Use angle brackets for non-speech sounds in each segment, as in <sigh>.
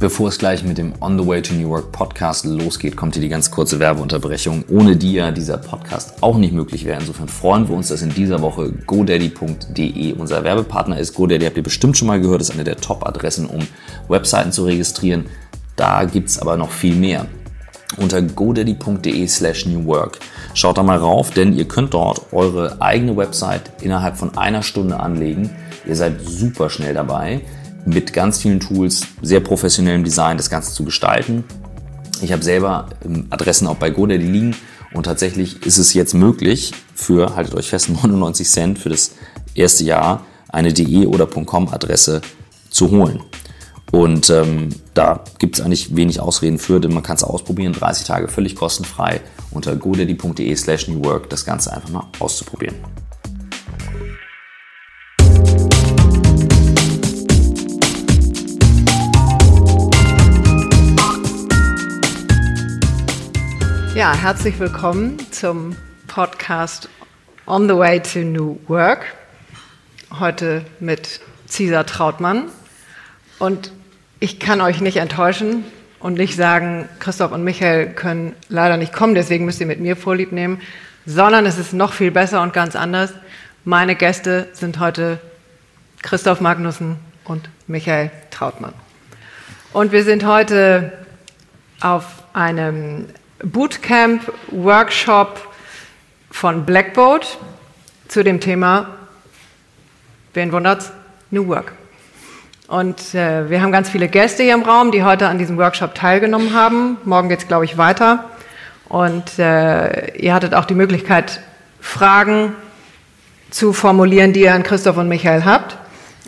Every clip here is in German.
Bevor es gleich mit dem On the Way to New Work Podcast losgeht, kommt hier die ganz kurze Werbeunterbrechung, ohne die ja dieser Podcast auch nicht möglich wäre. Insofern freuen wir uns, dass in dieser Woche godaddy.de unser Werbepartner ist. GoDaddy habt ihr bestimmt schon mal gehört, ist eine der Top-Adressen, um Webseiten zu registrieren. Da gibt's aber noch viel mehr. Unter godaddy.de slash newwork. Schaut da mal rauf, denn ihr könnt dort eure eigene Website innerhalb von einer Stunde anlegen. Ihr seid super schnell dabei mit ganz vielen Tools, sehr professionellem Design das Ganze zu gestalten. Ich habe selber ähm, Adressen auch bei GoDaddy liegen und tatsächlich ist es jetzt möglich für, haltet euch fest, <laughs> 99 Cent für das erste Jahr eine .de oder .com Adresse zu holen. Und ähm, da gibt es eigentlich wenig Ausreden für, denn man kann es ausprobieren, 30 Tage völlig kostenfrei unter godaddy.de slash newwork das Ganze einfach mal auszuprobieren. Ja, herzlich willkommen zum Podcast On the Way to New Work. Heute mit Cesar Trautmann. Und ich kann euch nicht enttäuschen und nicht sagen, Christoph und Michael können leider nicht kommen, deswegen müsst ihr mit mir Vorlieb nehmen, sondern es ist noch viel besser und ganz anders. Meine Gäste sind heute Christoph Magnussen und Michael Trautmann. Und wir sind heute auf einem Bootcamp, Workshop von Blackboard zu dem Thema, wen wundert's, New Work. Und äh, wir haben ganz viele Gäste hier im Raum, die heute an diesem Workshop teilgenommen haben. Morgen geht's, glaube ich, weiter. Und äh, ihr hattet auch die Möglichkeit, Fragen zu formulieren, die ihr an Christoph und Michael habt.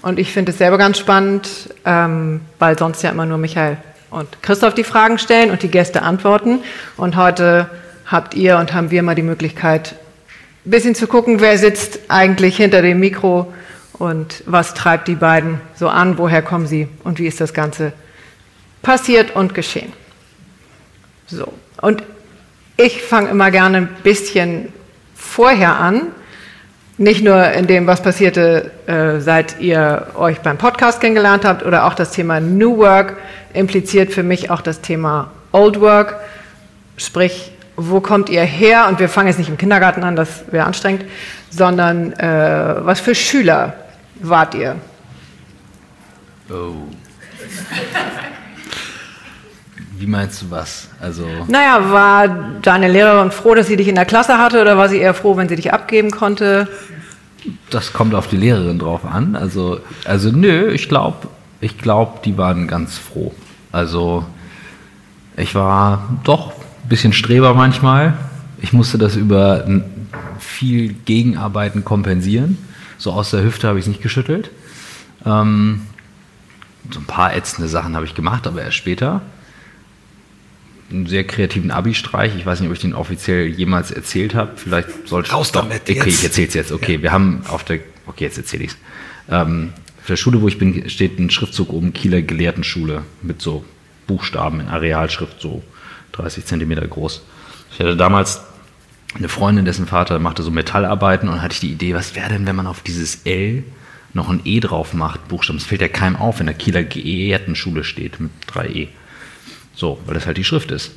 Und ich finde es selber ganz spannend, ähm, weil sonst ja immer nur Michael und Christoph die Fragen stellen und die Gäste antworten. Und heute habt ihr und haben wir mal die Möglichkeit, ein bisschen zu gucken, wer sitzt eigentlich hinter dem Mikro und was treibt die beiden so an, woher kommen sie und wie ist das Ganze passiert und geschehen. So, und ich fange immer gerne ein bisschen vorher an, nicht nur in dem, was passierte, äh, seit ihr euch beim Podcast kennengelernt habt oder auch das Thema New Work impliziert für mich auch das Thema Old Work, sprich, wo kommt ihr her? Und wir fangen jetzt nicht im Kindergarten an, das wäre anstrengend, sondern äh, was für Schüler wart ihr? Oh. Wie meinst du was? Also naja, war deine Lehrerin froh, dass sie dich in der Klasse hatte oder war sie eher froh, wenn sie dich abgeben konnte? Das kommt auf die Lehrerin drauf an. Also, also nö, ich glaube, ich glaube, die waren ganz froh. Also ich war doch ein bisschen Streber manchmal. Ich musste das über viel Gegenarbeiten kompensieren. So aus der Hüfte habe ich es nicht geschüttelt. Ähm, so ein paar ätzende Sachen habe ich gemacht, aber erst später. Einen sehr kreativen Abi-Streich. Ich weiß nicht, ob ich den offiziell jemals erzählt habe. Vielleicht sollte Raus damit Okay, ich erzähle es jetzt. Okay, ja. wir haben auf der. Okay, jetzt erzähle ich es. Ähm, auf der Schule, wo ich bin, steht ein Schriftzug oben Kieler Gelehrtenschule mit so Buchstaben in Arealschrift, so 30 Zentimeter groß. Ich hatte damals eine Freundin, dessen Vater machte so Metallarbeiten und hatte ich die Idee, was wäre denn, wenn man auf dieses L noch ein E drauf macht, Buchstaben. Es fällt ja keinem auf, wenn der Kieler Gelehrtenschule steht mit 3 E. So, weil das halt die Schrift ist.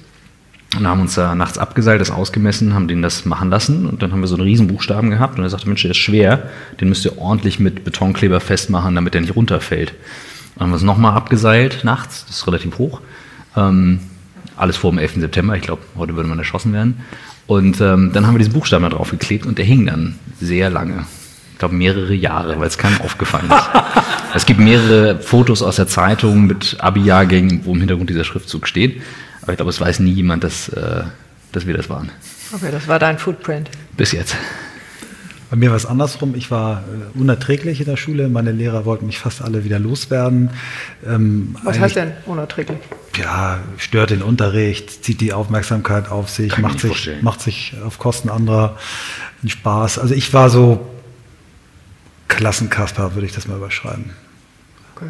Und haben uns da nachts abgeseilt, das ausgemessen, haben den das machen lassen und dann haben wir so einen riesen Buchstaben gehabt und er sagte, Mensch, der ist schwer, den müsst ihr ordentlich mit Betonkleber festmachen, damit der nicht runterfällt. Dann haben wir es nochmal abgeseilt nachts, das ist relativ hoch. Ähm, alles vor dem 11. September, ich glaube, heute würde man erschossen werden. Und ähm, dann haben wir diesen Buchstaben da drauf geklebt und der hing dann sehr lange. Ich glaube mehrere Jahre, weil es keinem aufgefallen ist. es gibt mehrere Fotos aus der Zeitung mit Abi-Jahrgängen, wo im Hintergrund dieser Schriftzug steht. Aber ich glaube, es weiß nie jemand, dass, äh, dass wir das waren. Okay, das war dein Footprint. Bis jetzt. Bei mir war es andersrum. Ich war äh, unerträglich in der Schule. Meine Lehrer wollten mich fast alle wieder loswerden. Ähm, Was heißt denn unerträglich? Ja, stört den Unterricht, zieht die Aufmerksamkeit auf sich, macht sich, macht sich auf Kosten anderer einen Spaß. Also ich war so Klassenkasper, würde ich das mal überschreiben. Okay.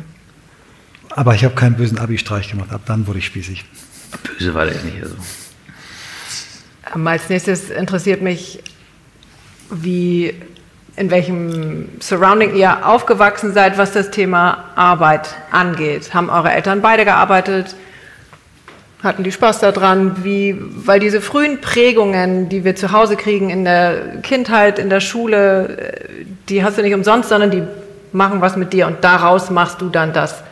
Aber ich habe keinen bösen Abi-Streich gemacht. Ab dann wurde ich spießig. Böse war der nicht. Also. Ähm, als nächstes interessiert mich, wie in welchem Surrounding ihr aufgewachsen seid, was das Thema Arbeit angeht. Haben eure Eltern beide gearbeitet? Hatten die Spaß daran? Wie, weil diese frühen Prägungen, die wir zu Hause kriegen in der Kindheit, in der Schule, äh, die hast du nicht umsonst, sondern die machen was mit dir und daraus machst du dann das,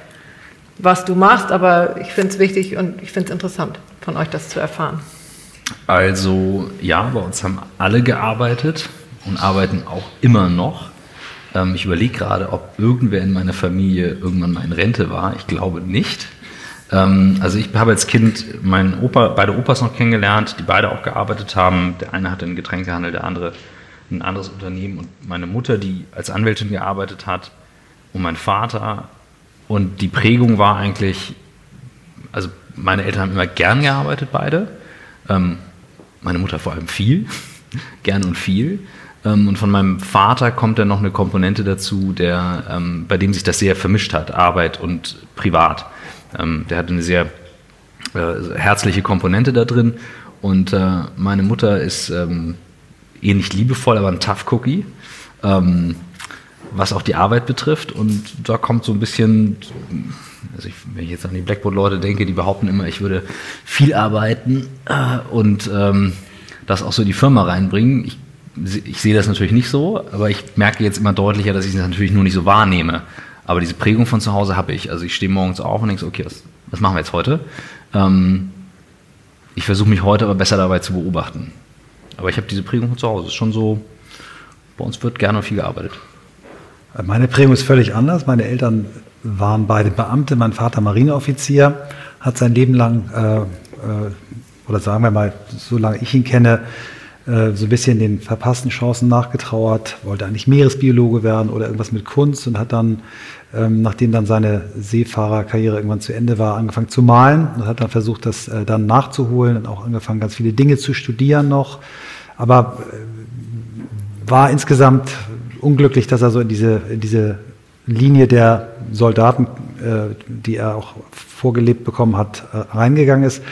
was du machst. Aber ich finde es wichtig und ich finde es interessant, von euch das zu erfahren. Also ja, bei uns haben alle gearbeitet und arbeiten auch immer noch. Ähm, ich überlege gerade, ob irgendwer in meiner Familie irgendwann mal in Rente war. Ich glaube nicht. Ähm, also ich habe als Kind meinen Opa, beide Opas noch kennengelernt, die beide auch gearbeitet haben. Der eine hatte einen Getränkehandel, der andere ein anderes Unternehmen und meine Mutter, die als Anwältin gearbeitet hat und mein Vater. Und die Prägung war eigentlich, also meine Eltern haben immer gern gearbeitet, beide. Ähm, meine Mutter vor allem viel, <laughs> gern und viel. Ähm, und von meinem Vater kommt dann noch eine Komponente dazu, der, bei dem sich das sehr vermischt hat, Arbeit und Privat. Ähm, der hat eine sehr äh, herzliche Komponente da drin. Und äh, meine Mutter ist ähm, eh nicht liebevoll, aber ein Tough Cookie, ähm, was auch die Arbeit betrifft. Und da kommt so ein bisschen, also ich, wenn ich jetzt an die Blackboard-Leute denke, die behaupten immer, ich würde viel arbeiten äh, und ähm, das auch so in die Firma reinbringen. Ich ich sehe das natürlich nicht so, aber ich merke jetzt immer deutlicher, dass ich es natürlich nur nicht so wahrnehme. Aber diese Prägung von zu Hause habe ich. Also ich stehe morgens auf und denke okay, was, was machen wir jetzt heute? Ähm, ich versuche mich heute aber besser dabei zu beobachten. Aber ich habe diese Prägung von zu Hause. Ist schon so, bei uns wird gerne viel gearbeitet. Meine Prägung ist völlig anders. Meine Eltern waren beide Beamte. Mein Vater Marineoffizier, hat sein Leben lang, äh, äh, oder sagen wir mal, solange ich ihn kenne, äh, so ein bisschen den verpassten Chancen nachgetrauert, wollte eigentlich Meeresbiologe werden oder irgendwas mit Kunst und hat dann, ähm, nachdem dann seine Seefahrerkarriere irgendwann zu Ende war, angefangen zu malen und hat dann versucht, das äh, dann nachzuholen und auch angefangen, ganz viele Dinge zu studieren noch. Aber äh, war insgesamt unglücklich, dass er so in diese, in diese Linie der Soldaten, die er auch vorgelebt bekommen hat, reingegangen ist.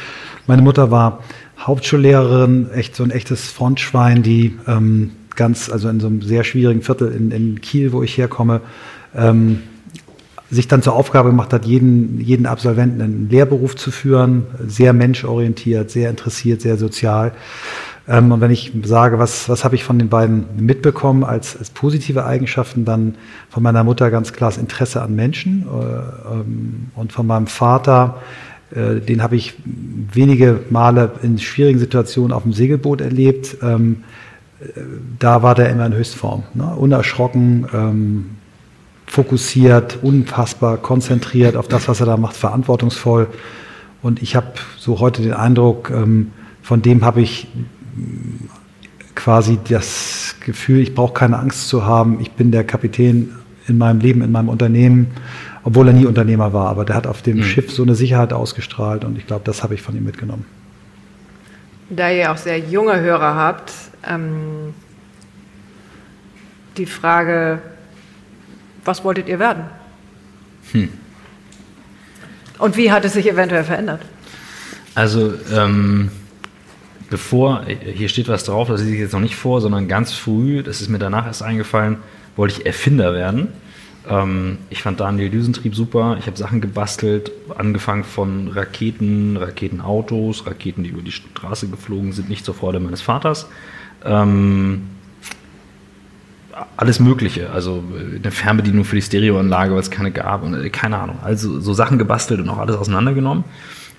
Meine Mutter war Hauptschullehrerin, echt so ein echtes Frontschwein, die ähm, ganz, also in so einem sehr schwierigen Viertel in, in Kiel, wo ich herkomme, ähm, sich dann zur Aufgabe gemacht hat, jeden, jeden Absolventen einen Lehrberuf zu führen, sehr menschorientiert, sehr interessiert, sehr sozial. Ähm, und wenn ich sage, was, was habe ich von den beiden mitbekommen als, als positive Eigenschaften, dann von meiner Mutter ganz klar das Interesse an Menschen äh, ähm, und von meinem Vater den habe ich wenige Male in schwierigen Situationen auf dem Segelboot erlebt. Ähm, äh, da war der immer in Höchstform. Ne? Unerschrocken, ähm, fokussiert, unfassbar konzentriert auf das, was er da macht, verantwortungsvoll. Und ich habe so heute den Eindruck, ähm, von dem habe ich quasi das Gefühl, ich brauche keine Angst zu haben. Ich bin der Kapitän in meinem Leben, in meinem Unternehmen obwohl er nie Unternehmer war, aber der hat auf dem mhm. Schiff so eine Sicherheit ausgestrahlt und ich glaube, das habe ich von ihm mitgenommen. Da ihr auch sehr junge Hörer habt, ähm, die Frage, was wolltet ihr werden? Hm. Und wie hat es sich eventuell verändert? Also, ähm, bevor, hier steht was drauf, das sehe ich jetzt noch nicht vor, sondern ganz früh, das ist mir danach erst eingefallen, wollte ich Erfinder werden. Ähm, ich fand Daniel Düsentrieb super. Ich habe Sachen gebastelt, angefangen von Raketen, Raketenautos, Raketen, die über die Straße geflogen sind, nicht zur Freude meines Vaters. Ähm, alles Mögliche, also äh, eine Fernbedienung für die Stereoanlage, weil es keine gab und äh, keine Ahnung. Also so Sachen gebastelt und auch alles auseinandergenommen.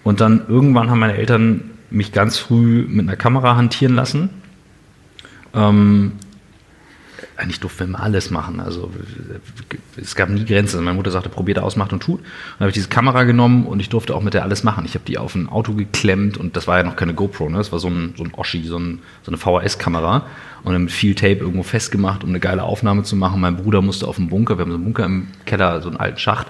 Und dann irgendwann haben meine Eltern mich ganz früh mit einer Kamera hantieren lassen. Ähm, eigentlich durften wir alles machen. Also es gab nie Grenzen. Meine Mutter sagte, probiert aus, macht und tut. Und dann habe ich diese Kamera genommen und ich durfte auch mit der alles machen. Ich habe die auf ein Auto geklemmt und das war ja noch keine GoPro, ne? Das war so ein, so ein Oschi, so, ein, so eine VHS-Kamera. Und dann mit viel Tape irgendwo festgemacht, um eine geile Aufnahme zu machen. Mein Bruder musste auf dem Bunker, wir haben so einen Bunker im Keller, so einen alten Schacht,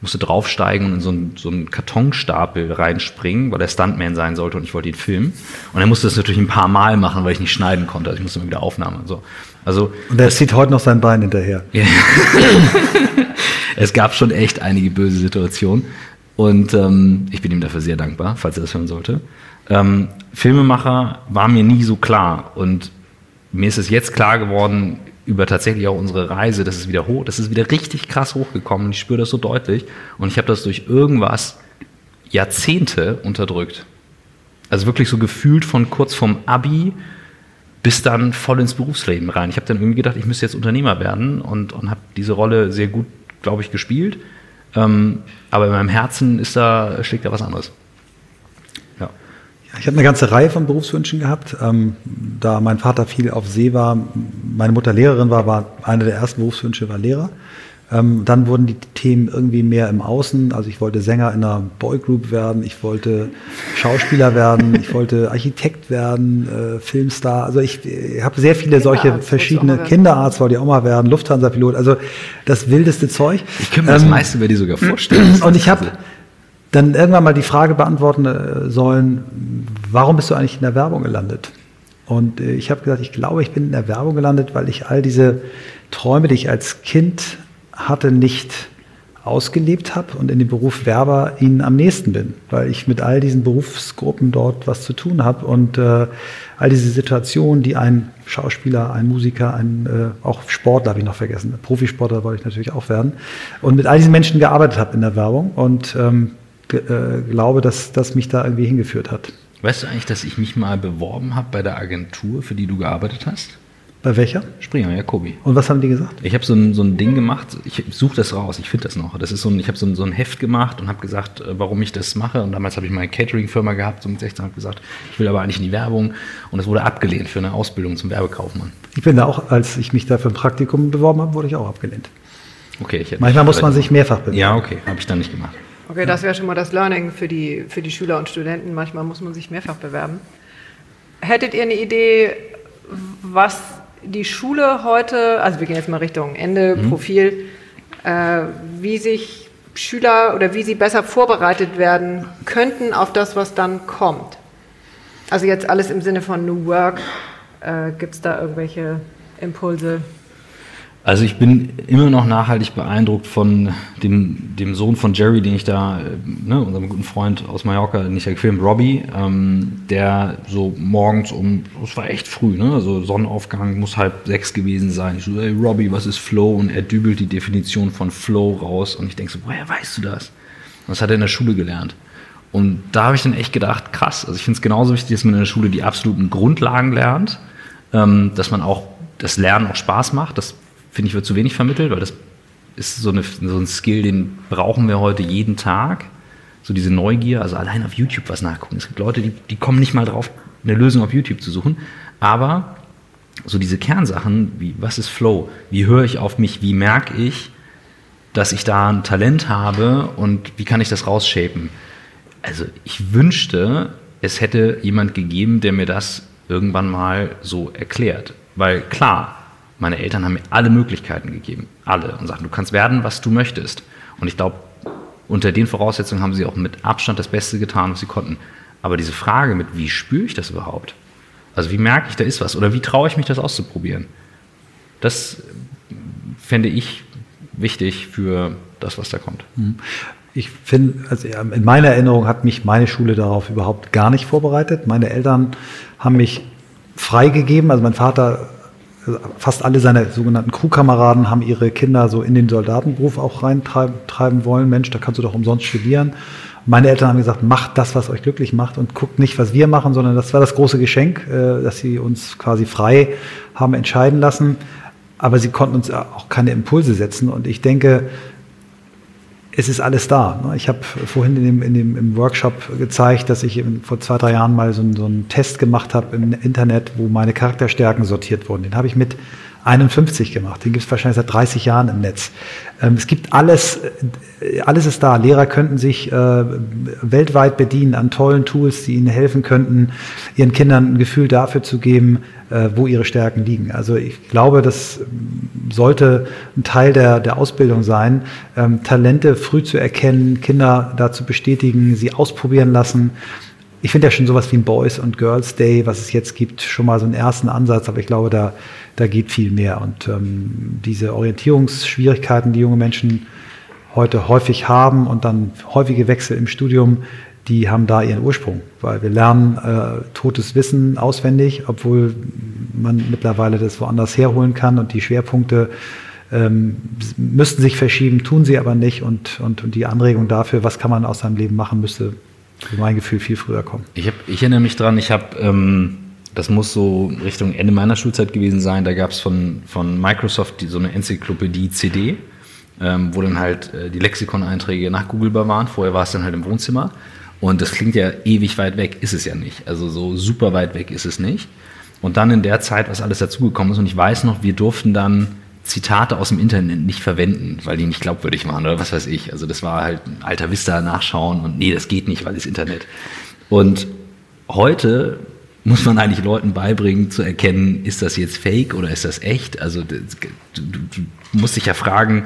musste draufsteigen und in so einen, so einen Kartonstapel reinspringen, weil der Stuntman sein sollte und ich wollte ihn filmen. Und er musste das natürlich ein paar Mal machen, weil ich nicht schneiden konnte. Also ich musste immer wieder Aufnahmen und so. Also, und er zieht heute noch sein Bein hinterher. <laughs> es gab schon echt einige böse Situationen. Und ähm, ich bin ihm dafür sehr dankbar, falls er das hören sollte. Ähm, Filmemacher war mir nie so klar. Und mir ist es jetzt klar geworden, über tatsächlich auch unsere Reise, das ist wieder hoch, das ist wieder richtig krass hochgekommen ich spüre das so deutlich und ich habe das durch irgendwas Jahrzehnte unterdrückt. Also wirklich so gefühlt von kurz vorm Abi bis dann voll ins Berufsleben rein. Ich habe dann irgendwie gedacht, ich müsste jetzt Unternehmer werden und, und habe diese Rolle sehr gut, glaube ich, gespielt. Ähm, aber in meinem Herzen ist da, schlägt da was anderes. Ich habe eine ganze Reihe von Berufswünschen gehabt. Ähm, da mein Vater viel auf See war, meine Mutter Lehrerin war, war einer der ersten Berufswünsche war Lehrer. Ähm, dann wurden die Themen irgendwie mehr im Außen. Also ich wollte Sänger in einer Boygroup werden, ich wollte Schauspieler werden, ich wollte Architekt werden, äh, Filmstar. Also ich, ich habe sehr viele solche verschiedene Kinderarzt wollte ich auch mal werden, Lufthansa-Pilot. Also das wildeste Zeug. Ich könnte mir ähm, das meiste über die sogar vorstellen. <clears throat> Und ich habe dann irgendwann mal die Frage beantworten äh, sollen, warum bist du eigentlich in der Werbung gelandet? Und äh, ich habe gesagt, ich glaube, ich bin in der Werbung gelandet, weil ich all diese Träume, die ich als Kind hatte, nicht ausgelebt habe und in dem Beruf Werber ihnen am nächsten bin, weil ich mit all diesen Berufsgruppen dort was zu tun habe und äh, all diese Situationen, die ein Schauspieler, ein Musiker, ein äh, auch Sportler habe ich noch vergessen, Profisportler wollte ich natürlich auch werden und mit all diesen Menschen gearbeitet habe in der Werbung und ähm, äh, glaube, dass das mich da irgendwie hingeführt hat. Weißt du eigentlich, dass ich mich mal beworben habe bei der Agentur, für die du gearbeitet hast? Bei welcher? Springer, Jacobi. Und was haben die gesagt? Ich habe so ein, so ein Ding gemacht, ich suche das raus, ich finde das noch. Das ist so ein, ich habe so ein, so ein Heft gemacht und habe gesagt, äh, warum ich das mache. Und damals habe ich meine Catering-Firma gehabt, so mit 16 habe gesagt, ich will aber eigentlich in die Werbung. Und es wurde abgelehnt für eine Ausbildung zum Werbekaufmann. Ich bin da auch, als ich mich da für ein Praktikum beworben habe, wurde ich auch abgelehnt. Okay, ich Manchmal muss man sich mehrfach bewerben. Ja, okay, habe ich dann nicht gemacht. Okay, das wäre schon mal das Learning für die, für die Schüler und Studenten. Manchmal muss man sich mehrfach bewerben. Hättet ihr eine Idee, was die Schule heute, also wir gehen jetzt mal Richtung Ende, mhm. Profil, äh, wie sich Schüler oder wie sie besser vorbereitet werden könnten auf das, was dann kommt? Also jetzt alles im Sinne von New Work. Äh, Gibt es da irgendwelche Impulse? Also ich bin immer noch nachhaltig beeindruckt von dem, dem Sohn von Jerry, den ich da, ne, unserem guten Freund aus Mallorca, den ich ja gefilmt, Robbie, ähm, der so morgens um, es war echt früh, ne, also Sonnenaufgang muss halb sechs gewesen sein. Ich so, hey Robbie, was ist Flow? Und er dübelt die Definition von Flow raus und ich denke so, woher weißt du das? Das hat er in der Schule gelernt. Und da habe ich dann echt gedacht, krass, also ich finde es genauso wichtig, dass man in der Schule die absoluten Grundlagen lernt, ähm, dass man auch das Lernen auch Spaß macht, das finde ich, wird zu wenig vermittelt, weil das ist so, eine, so ein Skill, den brauchen wir heute jeden Tag. So diese Neugier, also allein auf YouTube was nachgucken. Es gibt Leute, die, die kommen nicht mal drauf, eine Lösung auf YouTube zu suchen. Aber so diese Kernsachen, wie was ist Flow? Wie höre ich auf mich? Wie merke ich, dass ich da ein Talent habe und wie kann ich das rausshapen? Also ich wünschte, es hätte jemand gegeben, der mir das irgendwann mal so erklärt. Weil klar, meine Eltern haben mir alle Möglichkeiten gegeben, alle, und sagten, du kannst werden, was du möchtest. Und ich glaube, unter den Voraussetzungen haben sie auch mit Abstand das Beste getan, was sie konnten. Aber diese Frage mit, wie spüre ich das überhaupt? Also wie merke ich, da ist was? Oder wie traue ich mich, das auszuprobieren? Das fände ich wichtig für das, was da kommt. Mhm. Ich finde, also in meiner Erinnerung hat mich meine Schule darauf überhaupt gar nicht vorbereitet. Meine Eltern haben mich freigegeben. Also mein Vater fast alle seine sogenannten Crewkameraden haben ihre Kinder so in den Soldatenberuf auch reintreiben wollen. Mensch, da kannst du doch umsonst studieren. Meine Eltern haben gesagt, macht das, was euch glücklich macht und guckt nicht, was wir machen, sondern das war das große Geschenk, äh, dass sie uns quasi frei haben entscheiden lassen. Aber sie konnten uns auch keine Impulse setzen. Und ich denke, es ist alles da. Ne? Ich habe vorhin in dem, in dem, im Workshop gezeigt, dass ich vor zwei, drei Jahren mal so, so einen Test gemacht habe im Internet, wo meine Charakterstärken sortiert wurden. Den habe ich mit 51 gemacht. Den gibt es wahrscheinlich seit 30 Jahren im Netz. Ähm, es gibt alles, äh, alles ist da. Lehrer könnten sich äh, weltweit bedienen an tollen Tools, die ihnen helfen könnten, ihren Kindern ein Gefühl dafür zu geben, äh, wo ihre Stärken liegen. Also ich glaube, das sollte ein Teil der, der Ausbildung sein, ähm, Talente früh zu erkennen, Kinder dazu bestätigen, sie ausprobieren lassen ich finde ja schon sowas wie ein Boys und Girls Day, was es jetzt gibt, schon mal so einen ersten Ansatz, aber ich glaube, da, da geht viel mehr. Und ähm, diese Orientierungsschwierigkeiten, die junge Menschen heute häufig haben und dann häufige Wechsel im Studium, die haben da ihren Ursprung, weil wir lernen äh, totes Wissen auswendig, obwohl man mittlerweile das woanders herholen kann und die Schwerpunkte ähm, müssten sich verschieben, tun sie aber nicht und, und, und die Anregung dafür, was kann man aus seinem Leben machen, müsste mein Gefühl viel früher kommen. Ich, hab, ich erinnere mich dran, ich habe, ähm, das muss so Richtung Ende meiner Schulzeit gewesen sein, da gab es von, von Microsoft die, so eine Enzyklopädie CD, ähm, wo dann halt äh, die Lexikoneinträge nachgoogelbar waren. Vorher war es dann halt im Wohnzimmer. Und das klingt ja ewig weit weg, ist es ja nicht. Also so super weit weg ist es nicht. Und dann in der Zeit, was alles dazugekommen ist, und ich weiß noch, wir durften dann Zitate aus dem Internet nicht verwenden, weil die nicht glaubwürdig waren oder was weiß ich. Also das war halt ein alter Vista nachschauen und nee, das geht nicht, weil das Internet. Und heute muss man eigentlich Leuten beibringen zu erkennen, ist das jetzt fake oder ist das echt? Also du, du, musst dich ja fragen,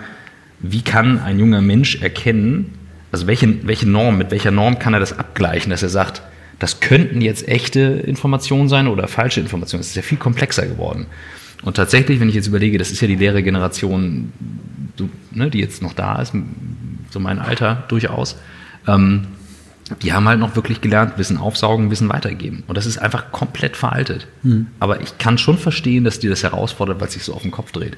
wie kann ein junger Mensch erkennen, also welche, welche Norm, mit welcher Norm kann er das abgleichen, dass er sagt, das könnten jetzt echte Informationen sein oder falsche Informationen. Das ist ja viel komplexer geworden. Und tatsächlich, wenn ich jetzt überlege, das ist ja die leere Generation, so, ne, die jetzt noch da ist, so mein Alter durchaus, ähm, die haben halt noch wirklich gelernt, Wissen aufsaugen, Wissen weitergeben. Und das ist einfach komplett veraltet. Mhm. Aber ich kann schon verstehen, dass die das herausfordert, weil es sich so auf den Kopf dreht.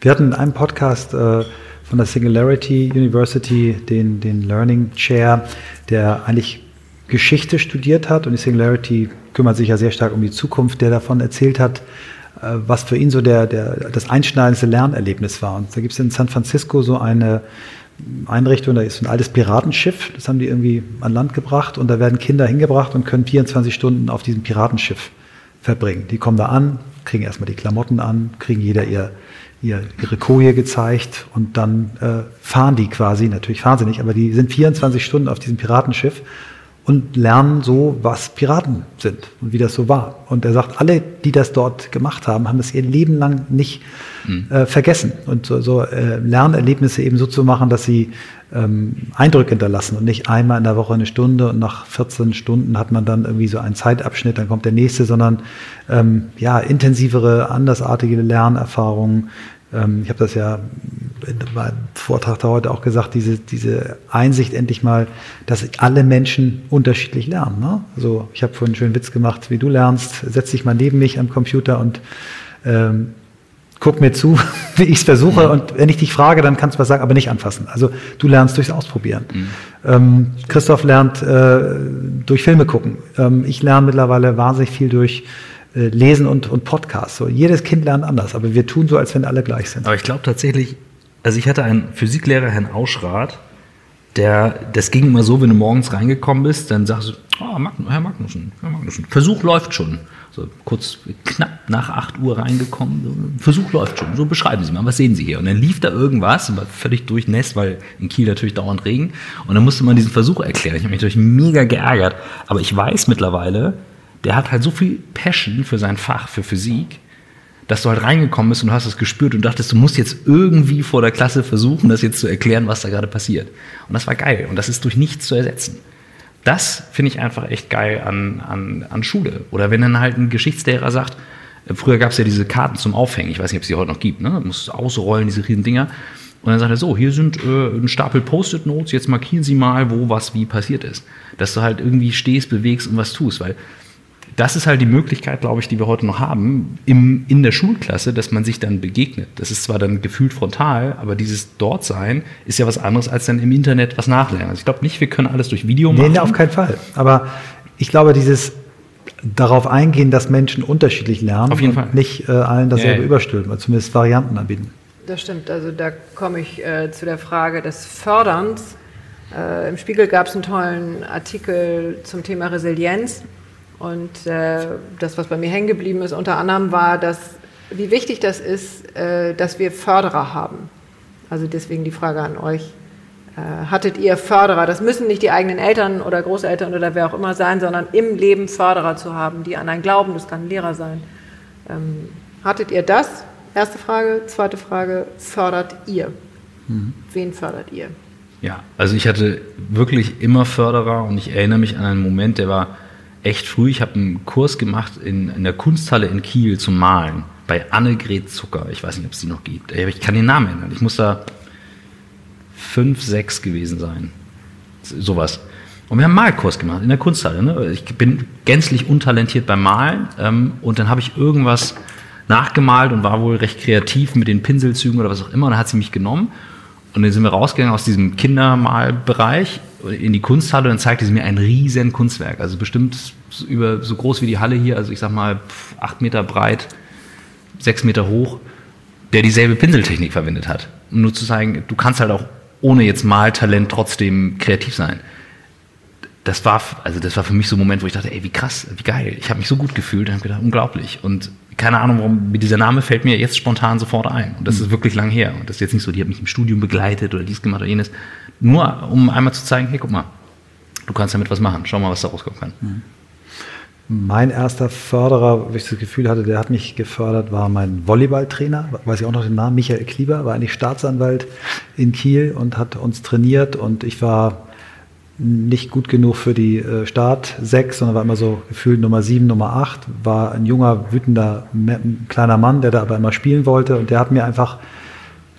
Wir hatten in einem Podcast äh, von der Singularity University den, den Learning Chair, der eigentlich Geschichte studiert hat und die Singularity kümmert sich ja sehr stark um die Zukunft, der davon erzählt hat, was für ihn so der, der, das einschneidendste Lernerlebnis war. Und da gibt es in San Francisco so eine Einrichtung, da ist ein altes Piratenschiff, das haben die irgendwie an Land gebracht und da werden Kinder hingebracht und können 24 Stunden auf diesem Piratenschiff verbringen. Die kommen da an, kriegen erstmal die Klamotten an, kriegen jeder ihr, ihr, ihre Koje gezeigt und dann äh, fahren die quasi, natürlich fahren sie nicht, aber die sind 24 Stunden auf diesem Piratenschiff und lernen so, was Piraten sind und wie das so war. Und er sagt, alle, die das dort gemacht haben, haben es ihr Leben lang nicht mhm. äh, vergessen. Und so, so äh, Lernerlebnisse eben so zu machen, dass sie ähm, Eindrücke hinterlassen und nicht einmal in der Woche eine Stunde und nach 14 Stunden hat man dann irgendwie so einen Zeitabschnitt, dann kommt der nächste, sondern ähm, ja, intensivere, andersartige Lernerfahrungen, ähm, ich habe das ja in meinem Vortrag da heute auch gesagt, diese, diese Einsicht endlich mal, dass alle Menschen unterschiedlich lernen. Ne? Also ich habe vorhin einen schönen Witz gemacht, wie du lernst, setz dich mal neben mich am Computer und ähm, guck mir zu, <laughs> wie ich es versuche. Mhm. Und wenn ich dich frage, dann kannst du was sagen, aber nicht anfassen. Also du lernst durchs Ausprobieren. Mhm. Ähm, Christoph lernt äh, durch Filme gucken. Ähm, ich lerne mittlerweile wahnsinnig viel durch äh, Lesen und, und Podcasts. So, jedes Kind lernt anders, aber wir tun so, als wenn alle gleich sind. Aber ich glaube tatsächlich, also ich hatte einen Physiklehrer, Herrn Auschrath, der, das ging immer so, wenn du morgens reingekommen bist, dann sagst du, oh, Herr Magnussen, Herr Magnussen, Versuch läuft schon. So kurz knapp nach 8 Uhr reingekommen, so, Versuch läuft schon. So beschreiben Sie mal, was sehen Sie hier? Und dann lief da irgendwas, war völlig durchnässt, weil in Kiel natürlich dauernd Regen. Und dann musste man diesen Versuch erklären. Ich habe mich natürlich mega geärgert. Aber ich weiß mittlerweile, der hat halt so viel Passion für sein Fach, für Physik, dass du halt reingekommen bist und du hast es gespürt und dachtest, du musst jetzt irgendwie vor der Klasse versuchen, das jetzt zu erklären, was da gerade passiert. Und das war geil und das ist durch nichts zu ersetzen. Das finde ich einfach echt geil an, an, an Schule. Oder wenn dann halt ein Geschichtslehrer sagt, äh, früher gab es ja diese Karten zum Aufhängen, ich weiß nicht, ob es die heute noch gibt, ne? Du ausrollen, diese riesen Dinger. Und dann sagt er so, hier sind äh, ein Stapel Post-it-Notes, jetzt markieren Sie mal, wo was wie passiert ist. Dass du halt irgendwie stehst, bewegst und was tust, weil das ist halt die Möglichkeit, glaube ich, die wir heute noch haben, im, in der Schulklasse, dass man sich dann begegnet. Das ist zwar dann gefühlt frontal, aber dieses Dortsein ist ja was anderes, als dann im Internet was nachlernen. Also ich glaube nicht, wir können alles durch Video machen. Nee, auf keinen Fall. Aber ich glaube, dieses darauf eingehen, dass Menschen unterschiedlich lernen auf jeden und Fall. nicht äh, allen dasselbe ja, ja. überstülpen, zumindest Varianten anbieten. Das stimmt. Also da komme ich äh, zu der Frage des Förderns. Äh, Im Spiegel gab es einen tollen Artikel zum Thema Resilienz. Und äh, das, was bei mir hängen geblieben ist, unter anderem war, dass, wie wichtig das ist, äh, dass wir Förderer haben. Also deswegen die Frage an euch. Äh, hattet ihr Förderer? Das müssen nicht die eigenen Eltern oder Großeltern oder wer auch immer sein, sondern im Leben Förderer zu haben, die an einen glauben, das kann ein Lehrer sein. Ähm, hattet ihr das? Erste Frage. Zweite Frage, fördert ihr? Mhm. Wen fördert ihr? Ja, also ich hatte wirklich immer Förderer und ich erinnere mich an einen Moment, der war echt früh. Ich habe einen Kurs gemacht in, in der Kunsthalle in Kiel zum Malen bei Annegret Zucker. Ich weiß nicht, ob es die noch gibt. Ich kann den Namen ändern. Ich muss da fünf, sechs gewesen sein. Sowas. Und wir haben einen Malkurs gemacht in der Kunsthalle. Ne? Ich bin gänzlich untalentiert beim Malen ähm, und dann habe ich irgendwas nachgemalt und war wohl recht kreativ mit den Pinselzügen oder was auch immer. Und dann hat sie mich genommen und dann sind wir rausgegangen aus diesem Kindermalbereich in die Kunsthalle und dann zeigte sie mir ein riesen Kunstwerk. Also bestimmt über so groß wie die Halle hier, also ich sag mal acht Meter breit, sechs Meter hoch, der dieselbe Pinseltechnik verwendet hat. Um nur zu zeigen, du kannst halt auch ohne jetzt Maltalent trotzdem kreativ sein. Das war, also das war für mich so ein Moment, wo ich dachte, ey, wie krass, wie geil. Ich habe mich so gut gefühlt und habe gedacht, unglaublich. Und keine Ahnung, warum dieser Name fällt mir jetzt spontan sofort ein. Und das ist wirklich lang her. Und das ist jetzt nicht so, die hat mich im Studium begleitet oder dies gemacht oder jenes. Nur um einmal zu zeigen, hey, guck mal, du kannst damit was machen. Schau mal, was da rauskommen kann. Mhm. Mein erster Förderer, wo ich das Gefühl hatte, der hat mich gefördert, war mein Volleyballtrainer, weiß ich auch noch den Namen, Michael Klieber, war eigentlich Staatsanwalt in Kiel und hat uns trainiert und ich war nicht gut genug für die äh, Start 6, sondern war immer so gefühlt Nummer 7, Nummer 8, war ein junger, wütender, kleiner Mann, der da aber immer spielen wollte. Und der hat mir einfach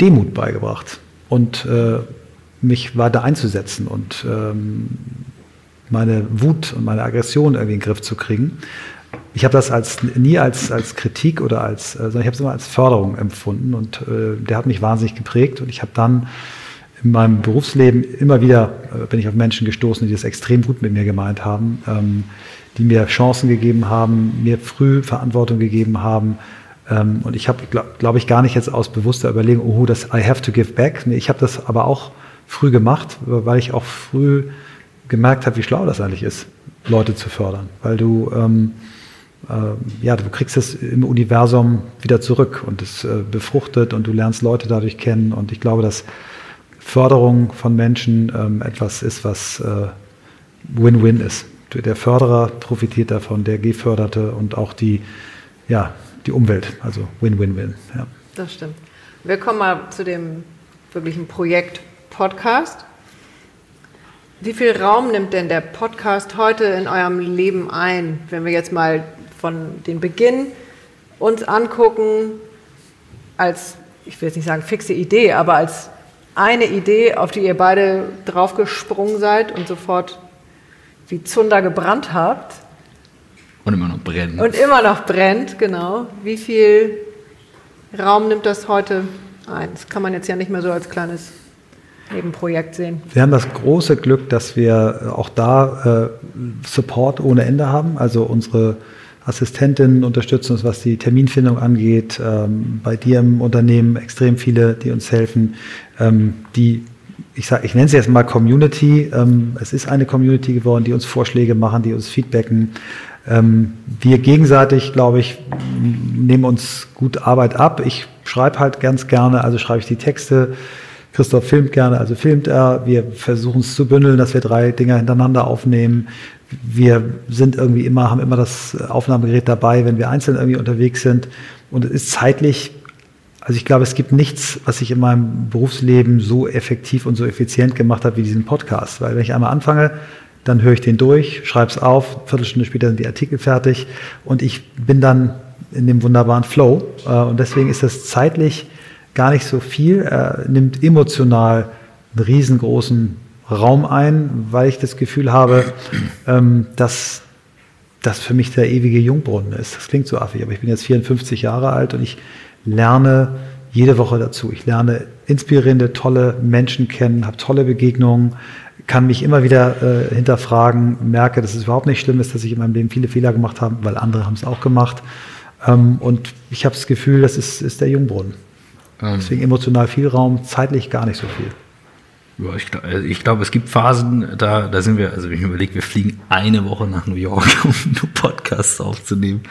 Demut beigebracht und äh, mich weiter einzusetzen und ähm, meine Wut und meine Aggression irgendwie in den Griff zu kriegen. Ich habe das als, nie als, als Kritik oder als, äh, sondern ich habe es immer als Förderung empfunden. Und äh, der hat mich wahnsinnig geprägt. Und ich habe dann in meinem Berufsleben immer wieder äh, bin ich auf Menschen gestoßen, die das extrem gut mit mir gemeint haben, ähm, die mir Chancen gegeben haben, mir früh Verantwortung gegeben haben. Ähm, und ich habe, glaube glaub ich, gar nicht jetzt aus bewusster Überlegung, oh, das I have to give back. Nee, ich habe das aber auch früh gemacht, weil ich auch früh gemerkt habe, wie schlau das eigentlich ist, Leute zu fördern. Weil du, ähm, äh, ja, du kriegst es im Universum wieder zurück und es äh, befruchtet und du lernst Leute dadurch kennen. Und ich glaube, dass Förderung von Menschen ähm, etwas ist, was äh, Win-Win ist. Der Förderer profitiert davon, der Geförderte und auch die, ja, die Umwelt. Also Win-Win-Win. Ja. Das stimmt. Wir kommen mal zu dem wirklichen Projekt Podcast. Wie viel Raum nimmt denn der Podcast heute in eurem Leben ein, wenn wir jetzt mal von dem Beginn uns angucken, als, ich will jetzt nicht sagen fixe Idee, aber als eine Idee, auf die ihr beide draufgesprungen seid und sofort wie Zunder gebrannt habt. Und immer noch brennt. Und immer noch brennt, genau. Wie viel Raum nimmt das heute ein? Das kann man jetzt ja nicht mehr so als kleines Nebenprojekt sehen. Wir haben das große Glück, dass wir auch da äh, Support ohne Ende haben. Also unsere Assistentinnen unterstützen uns, was die Terminfindung angeht. Ähm, bei dir im Unternehmen extrem viele, die uns helfen. Ähm, die, ich, sag, ich nenne sie jetzt mal Community. Ähm, es ist eine Community geworden, die uns Vorschläge machen, die uns feedbacken. Ähm, wir gegenseitig, glaube ich, nehmen uns gut Arbeit ab. Ich schreibe halt ganz gerne, also schreibe ich die Texte. Christoph filmt gerne, also filmt er. Wir versuchen es zu bündeln, dass wir drei Dinger hintereinander aufnehmen wir sind irgendwie immer, haben immer das Aufnahmegerät dabei, wenn wir einzeln irgendwie unterwegs sind. Und es ist zeitlich, also ich glaube, es gibt nichts, was ich in meinem Berufsleben so effektiv und so effizient gemacht habe wie diesen Podcast. Weil wenn ich einmal anfange, dann höre ich den durch, schreibe es auf, Viertelstunde später sind die Artikel fertig und ich bin dann in dem wunderbaren Flow. Äh, und deswegen ist das zeitlich gar nicht so viel, er nimmt emotional einen riesengroßen Raum ein, weil ich das Gefühl habe, ähm, dass das für mich der ewige Jungbrunnen ist. Das klingt so affig, aber ich bin jetzt 54 Jahre alt und ich lerne jede Woche dazu. Ich lerne inspirierende, tolle Menschen kennen, habe tolle Begegnungen, kann mich immer wieder äh, hinterfragen, merke, dass es überhaupt nicht schlimm ist, dass ich in meinem Leben viele Fehler gemacht habe, weil andere haben es auch gemacht. Ähm, und ich habe das Gefühl, das ist, ist der Jungbrunnen. Ähm. Deswegen emotional viel Raum, zeitlich gar nicht so viel. Ja, ich, also ich glaube, es gibt Phasen, da, da sind wir, also wenn ich überlege, wir fliegen eine Woche nach New York, <laughs> um nur Podcasts aufzunehmen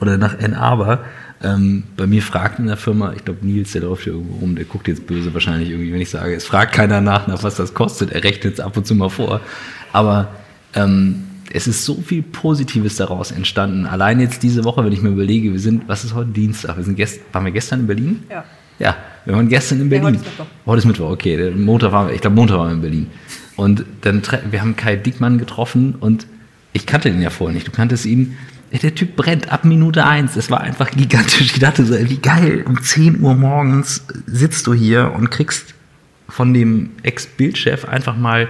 oder nach Ann Arbor. Ähm, bei mir fragt in der Firma, ich glaube Nils, der läuft hier irgendwo rum, der guckt jetzt böse wahrscheinlich irgendwie, wenn ich sage, es fragt keiner nach, nach was das kostet, er rechnet es ab und zu mal vor. Aber ähm, es ist so viel Positives daraus entstanden. Allein jetzt diese Woche, wenn ich mir überlege, wir sind, was ist heute Dienstag? Wir sind gest, waren wir gestern in Berlin? Ja. Ja, wir waren gestern in Berlin. Ja, heute ist Mittwoch. Heute ist Mittwoch, okay. Montag war, ich glaube, Montag waren wir in Berlin. Und dann, wir haben Kai Dickmann getroffen und ich kannte ihn ja vorher nicht. Du kanntest ihn. Der Typ brennt ab Minute eins. Es war einfach gigantisch. Ich dachte so, wie geil, um 10 Uhr morgens sitzt du hier und kriegst von dem Ex-Bildchef einfach mal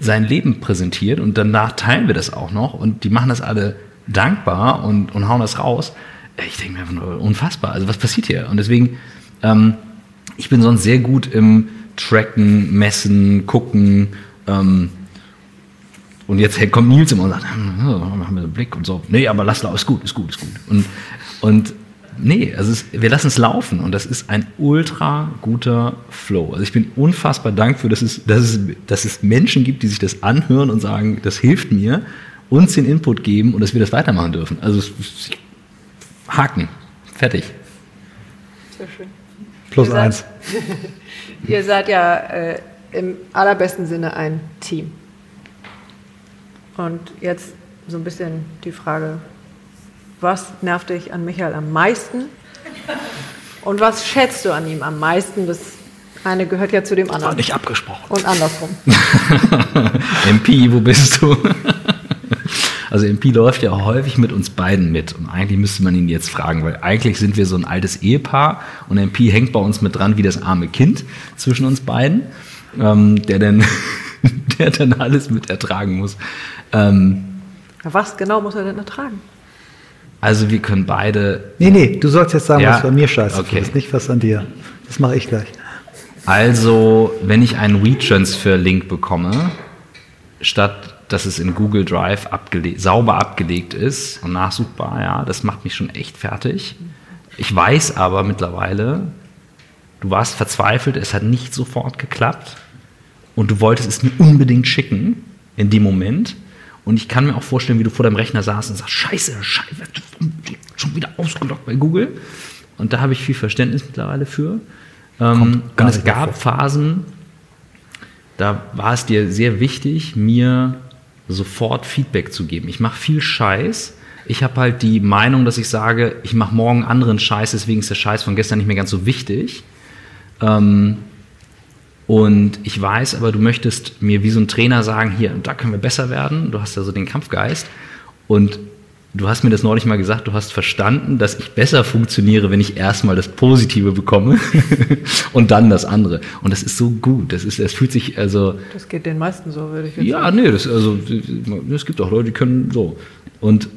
sein Leben präsentiert und danach teilen wir das auch noch und die machen das alle dankbar und, und hauen das raus. ich denke mir einfach nur, unfassbar. Also was passiert hier? Und deswegen, ähm, ich bin sonst sehr gut im Tracken, Messen, Gucken. Ähm, und jetzt kommt Nils immer und sagt, hm, machen wir einen Blick und so. Nee, aber lass laufen, ist gut, ist gut, ist gut. Und, und nee, also es, wir lassen es laufen und das ist ein ultra guter Flow. Also ich bin unfassbar dankbar, dass es, dass, es, dass es Menschen gibt, die sich das anhören und sagen, das hilft mir, uns den Input geben und dass wir das weitermachen dürfen. Also Haken, fertig. Sehr schön. Plus Ihr seid- eins. <laughs> Ihr seid ja äh, im allerbesten Sinne ein Team. Und jetzt so ein bisschen die Frage, was nervt dich an Michael am meisten? Und was schätzt du an ihm am meisten? Das eine gehört ja zu dem War anderen. nicht abgesprochen. Und andersrum. <laughs> MP, wo bist du? <laughs> Also MP läuft ja häufig mit uns beiden mit und eigentlich müsste man ihn jetzt fragen, weil eigentlich sind wir so ein altes Ehepaar und MP hängt bei uns mit dran wie das arme Kind zwischen uns beiden, ähm, der dann, <laughs> der dann alles mit ertragen muss. Ähm, Was genau muss er denn ertragen? also wir können beide Nee, nee, du sollst jetzt sagen, Ja, was bei mir scheiße okay. ist, nicht was an dir. Das mache ich gleich. Also, wenn ich einen WeTransfer-Link bekomme, statt dass es in Google Drive abgele sauber abgelegt ist und nachsuchbar, ja, das macht mich schon echt fertig. Ich weiß aber mittlerweile, du warst verzweifelt, es hat nicht sofort geklappt und du wolltest es mir unbedingt schicken in dem Moment. Und ich kann mir auch vorstellen, wie du vor deinem Rechner saßt und sagst, scheiße, scheiße, schon wieder ausgeloggt bei Google. Und da habe ich viel Verständnis mittlerweile für. Ähm, und es gab Phasen, da war es dir sehr wichtig, mir sofort Feedback zu geben. Ich mache viel Scheiß. Ich habe halt die Meinung, dass ich sage, ich mache morgen anderen Scheiß, deswegen ist der Scheiß von gestern nicht mehr ganz so wichtig. Ähm, und ich weiß aber, du möchtest mir wie so ein Trainer sagen, hier, da können wir besser werden. Du hast ja so den Kampfgeist. Und du hast mir das neulich mal gesagt, du hast verstanden, dass ich besser funktioniere, wenn ich erstmal das Positive bekomme <laughs> und dann das andere. Und das ist so gut. Das ist, es fühlt sich, also, Das geht den meisten so, würde ich jetzt ja, sagen. nee, das, also, es gibt auch Leute, die können so. Und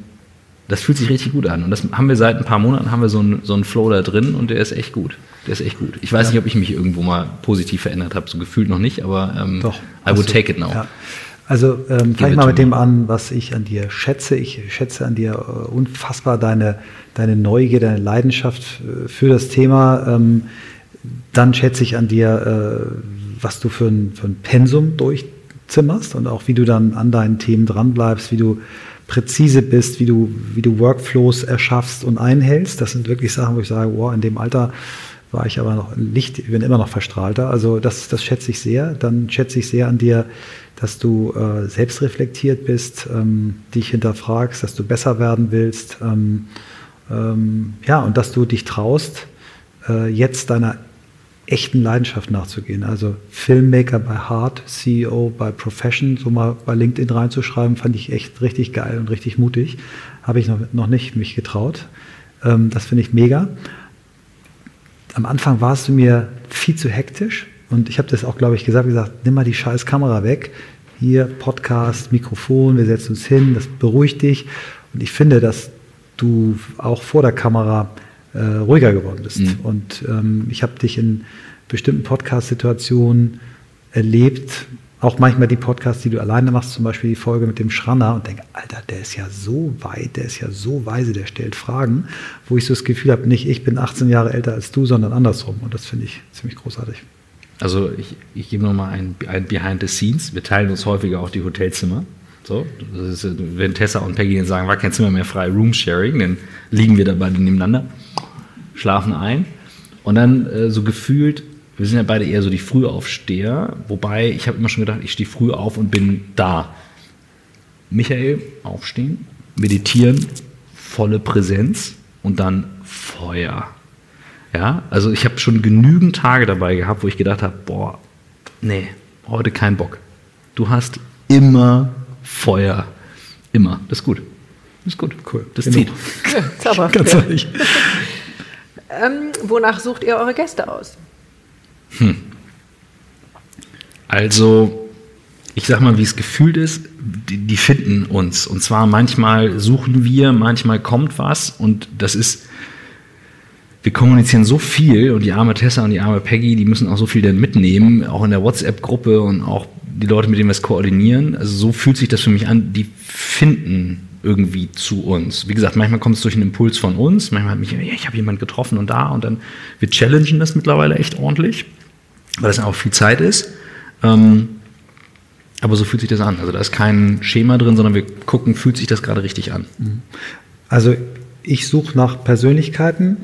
das fühlt sich richtig gut an. Und das haben wir seit ein paar Monaten, haben wir so einen, so einen Flow da drin und der ist echt gut. Der ist echt gut. Ich weiß nicht, ob ich mich irgendwo mal positiv verändert habe, so gefühlt noch nicht, aber ähm, Doch. I would take it now. Ja. Also ähm, fange ich mal mit dem an, was ich an dir schätze. Ich schätze an dir äh, unfassbar deine, deine Neugier, deine Leidenschaft äh, für das Thema. Ähm, dann schätze ich an dir, äh, was du für ein, für ein Pensum durchzimmerst und auch wie du dann an deinen Themen dranbleibst, wie du präzise bist, wie du, wie du Workflows erschaffst und einhältst. Das sind wirklich Sachen, wo ich sage, wow, in dem Alter war ich aber noch Licht, ich bin immer noch verstrahlter. Also das, das schätze ich sehr. Dann schätze ich sehr an dir, dass du äh, selbstreflektiert bist, ähm, dich hinterfragst, dass du besser werden willst. Ähm, ähm, ja, und dass du dich traust, äh, jetzt deiner echten Leidenschaft nachzugehen. Also Filmmaker bei Heart, CEO bei Profession, so mal bei LinkedIn reinzuschreiben, fand ich echt richtig geil und richtig mutig. Habe ich noch, noch nicht mich getraut. Ähm, das finde ich mega. Am Anfang warst du mir viel zu hektisch und ich habe das auch, glaube ich, gesagt, gesagt, nimm mal die scheiß Kamera weg. Hier Podcast, Mikrofon, wir setzen uns hin, das beruhigt dich. Und ich finde, dass du auch vor der Kamera äh, ruhiger geworden bist. Mhm. Und ähm, ich habe dich in bestimmten Podcast-Situationen erlebt, auch manchmal die Podcasts, die du alleine machst, zum Beispiel die Folge mit dem Schranner und denke, Alter, der ist ja so weit, der ist ja so weise, der stellt Fragen, wo ich so das Gefühl habe, nicht ich bin 18 Jahre älter als du, sondern andersrum. Und das finde ich ziemlich großartig. Also ich, ich gebe nochmal ein, ein Behind the Scenes. Wir teilen uns häufiger auch die Hotelzimmer. So, ist, wenn Tessa und Peggy dann sagen, war kein Zimmer mehr frei, Room Sharing, dann liegen wir da beide nebeneinander, schlafen ein. Und dann äh, so gefühlt, wir sind ja beide eher so die Frühaufsteher, wobei ich habe immer schon gedacht, ich stehe früh auf und bin da. Michael, aufstehen, meditieren, volle Präsenz und dann Feuer. Ja, also ich habe schon genügend Tage dabei gehabt, wo ich gedacht habe, boah, nee, heute kein Bock. Du hast immer Feuer. Immer. Das ist gut. Das ist gut. Cool. Das Genau. zieht. <laughs> Zauberhaft. Ganz ehrlich. Ähm, wonach sucht ihr eure Gäste aus? Also, ich sag mal, wie es gefühlt ist, die, die finden uns. Und zwar manchmal suchen wir, manchmal kommt was und das ist, wir kommunizieren so viel und die arme Tessa und die arme Peggy, die müssen auch so viel dann mitnehmen, auch in der WhatsApp-Gruppe und auch die Leute, mit denen wir es koordinieren. Also so fühlt sich das für mich an, die finden irgendwie zu uns. Wie gesagt, manchmal kommt es durch einen Impuls von uns, manchmal hat mich, ja, ich habe jemanden getroffen und da und dann, wir challengen das mittlerweile echt ordentlich, weil das auch viel Zeit ist. Ähm, aber so fühlt sich das an. Also da ist kein Schema drin, sondern wir gucken, fühlt sich das gerade richtig an. Also ich suche nach Persönlichkeiten.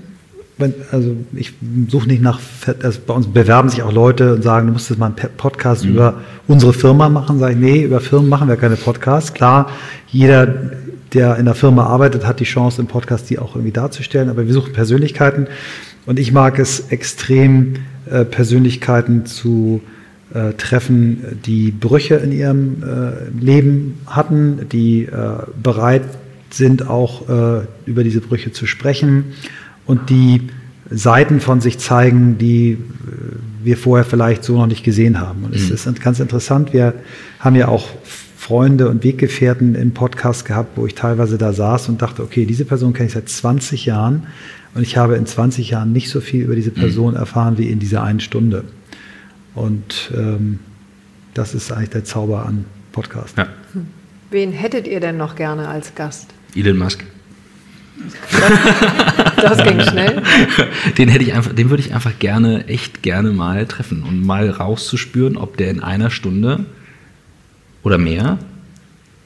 Also ich suche nicht nach, also bei uns bewerben sich auch Leute und sagen, du musst jetzt mal einen Podcast mhm. über unsere Firma machen. Sage ich, nee, über Firmen machen wir keine Podcasts. Klar, jeder, der in der Firma arbeitet, hat die Chance, im Podcast die auch irgendwie darzustellen. Aber wir suchen Persönlichkeiten. Und ich mag es extrem, äh, Persönlichkeiten zu äh, treffen, die Brüche in ihrem äh, Leben hatten, die bereit sind, auch über diese Brüche zu sprechen und die Seiten von sich zeigen, die wir vorher vielleicht so noch nicht gesehen haben. Und es mhm. ist ganz interessant, wir haben ja auch Freunde und Weggefährten im Podcast gehabt, wo ich teilweise da saß und dachte, okay, diese Person kenne ich seit 20 Jahren und ich habe in 20 Jahren nicht so viel über diese mhm. Person erfahren wie in dieser einen Stunde. Und ähm, das ist eigentlich der Zauber an Podcast. Ja. Wen hättet ihr denn noch gerne als Gast? Elon Musk. Das, das ging schnell. <laughs> Den hätte ich einfach, den würde ich einfach gerne, echt gerne mal treffen und mal rauszuspüren, ob der in einer Stunde oder mehr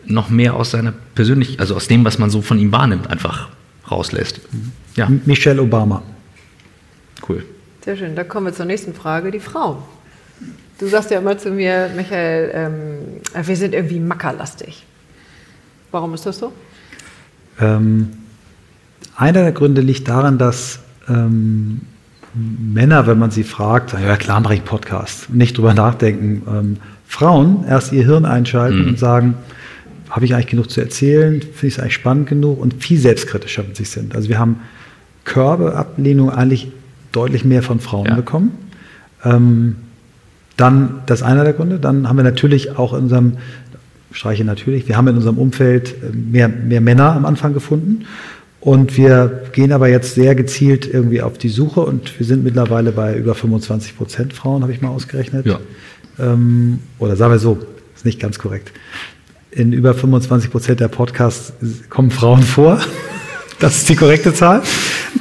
noch mehr aus seiner persönlich, also aus dem, was man so von ihm wahrnimmt, einfach rauslässt. Ja. Michelle Obama. Cool. Sehr schön. Da kommen wir zur nächsten Frage. Die Frau. Du sagst ja immer zu mir, Michael, ähm, wir sind irgendwie mackerlastig. Warum ist das so? Ähm, einer der Gründe liegt darin, dass ähm, Männer, wenn man sie fragt, ja klar mache ich einen Podcast, nicht drüber nachdenken. Frauen erst ihr Hirn einschalten mhm. und sagen, habe ich eigentlich genug zu erzählen, finde ich es eigentlich spannend genug und viel selbstkritischer mit sich sind. Also wir haben Körbeablehnung eigentlich deutlich mehr von Frauen ja. bekommen. Ähm, dann, das ist einer der Gründe. Dann haben wir natürlich auch in unserem, streiche natürlich, wir haben in unserem Umfeld äh, mehr, mehr Männer am Anfang gefunden. Und wir gehen aber jetzt sehr gezielt irgendwie auf die Suche und wir sind mittlerweile bei über 25 Prozent Frauen, habe ich mal ausgerechnet. Ja. Ähm, oder sagen wir so, ist nicht ganz korrekt. In über 25 Prozent der Podcasts kommen Frauen vor. <laughs> Das ist die korrekte Zahl.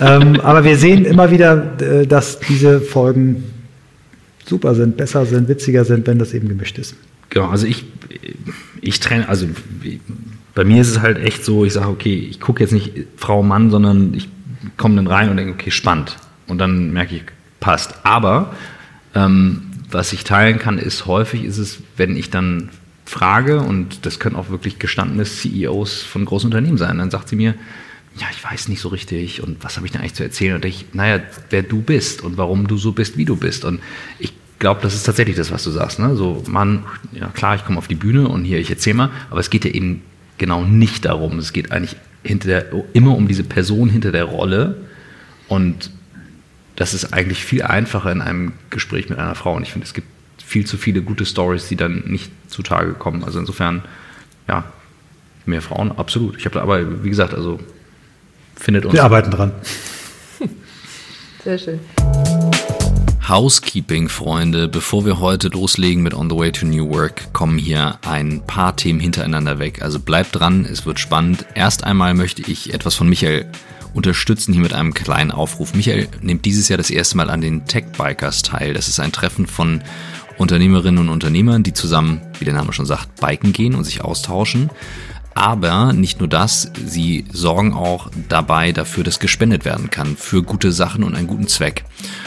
ähm, aber wir sehen immer wieder, äh, dass diese Folgen super sind, besser sind, witziger sind, wenn das eben gemischt ist. Genau, also ich, ich trenne, also bei mir ist es halt echt so, ich sage, okay, ich gucke jetzt nicht Frau, Mann, sondern ich komme dann rein und denke, okay, spannend. Und dann merke ich, passt. Aber ähm, was ich teilen kann, ist häufig ist es, wenn ich dann frage, und das können auch wirklich gestandene CEOs von großen Unternehmen sein, dann sagt sie mir, ja, ich weiß nicht so richtig und was habe ich denn eigentlich zu erzählen? Und ich, naja, wer du bist und warum du so bist, wie du bist. Und ich glaube, das ist tatsächlich das, was du sagst. Ne? So, Mann, ja klar, ich komme auf die Bühne und hier, ich erzähle mal, aber es geht ja eben genau nicht darum. Es geht eigentlich hinter der, immer um diese Person hinter der Rolle und das ist eigentlich viel einfacher in einem Gespräch mit einer Frau. Und ich finde, es gibt viel zu viele gute Stories, die dann nicht zutage kommen. Also insofern, ja, mehr Frauen, absolut. Ich habe da aber, wie gesagt, also findet uns. Wir arbeiten dran. <laughs> Sehr schön. Housekeeping, Freunde. Bevor wir heute loslegen mit On the Way to New Work, kommen hier ein paar Themen hintereinander weg. Also bleibt dran, es wird spannend. Erst einmal möchte ich etwas von Michael unterstützen hier mit einem kleinen Aufruf. Michael nimmt dieses Jahr das erste Mal an den Tech Bikers teil. Das ist ein Treffen von Unternehmerinnen und Unternehmern, die zusammen, wie der Name schon sagt, biken gehen und sich austauschen. Aber nicht nur das, sie sorgen auch dabei dafür, dass gespendet werden kann für gute Sachen und einen guten Zweck.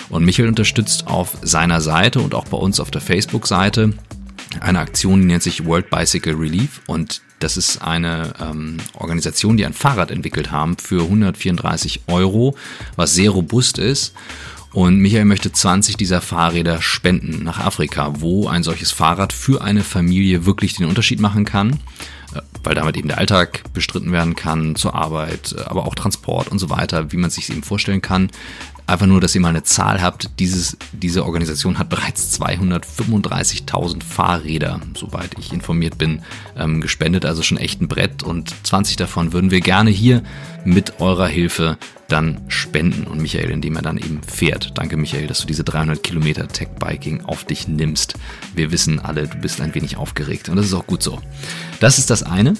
Und Michael unterstützt auf seiner Seite und auch bei uns auf der Facebook-Seite eine Aktion, die nennt sich World Bicycle Relief und das ist eine ähm, Organisation, die ein Fahrrad entwickelt haben für 134 Euro, was sehr robust ist. Und Michael möchte 20 dieser Fahrräder spenden nach Afrika, wo ein solches Fahrrad für eine Familie wirklich den Unterschied machen kann. Äh, weil damit eben der Alltag bestritten werden kann zur Arbeit, äh, aber auch Transport und so weiter, wie man sich eben vorstellen kann. Einfach nur, dass ihr mal eine Zahl habt. Dieses, diese Organisation hat bereits 235.000 Fahrräder, soweit ich informiert bin, ähm, gespendet. Also schon echt ein Brett. Und 20 davon würden wir gerne hier mit eurer Hilfe dann spenden. Und Michael, indem er dann eben fährt. Danke, Michael, dass du diese 300 Kilometer Tech-Biking auf dich nimmst. Wir wissen alle, du bist ein wenig aufgeregt. Und das ist auch gut so. Das ist das eine.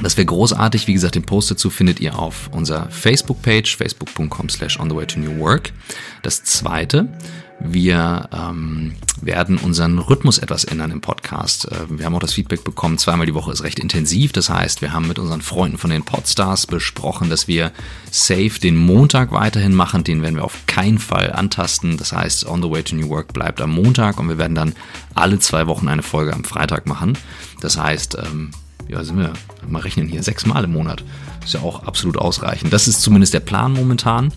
Das wäre großartig. Wie gesagt, den Post dazu findet ihr auf unserer Facebook-Page, facebook.com slash on the way to new work. Das zweite, wir ähm, werden unseren Rhythmus etwas ändern im Podcast. Äh, wir haben auch das Feedback bekommen, zweimal die Woche ist recht intensiv. Das heißt, wir haben mit unseren Freunden von den Podstars besprochen, dass wir safe den Montag weiterhin machen. Den werden wir auf keinen Fall antasten. Das heißt, On the Way to New Work bleibt am Montag und wir werden dann alle zwei Wochen eine Folge am Freitag machen. Das heißt, ähm, ja, sind wir, mal rechnen hier, sechsmal im Monat. Ist ja auch absolut ausreichend. Das ist zumindest der Plan momentan.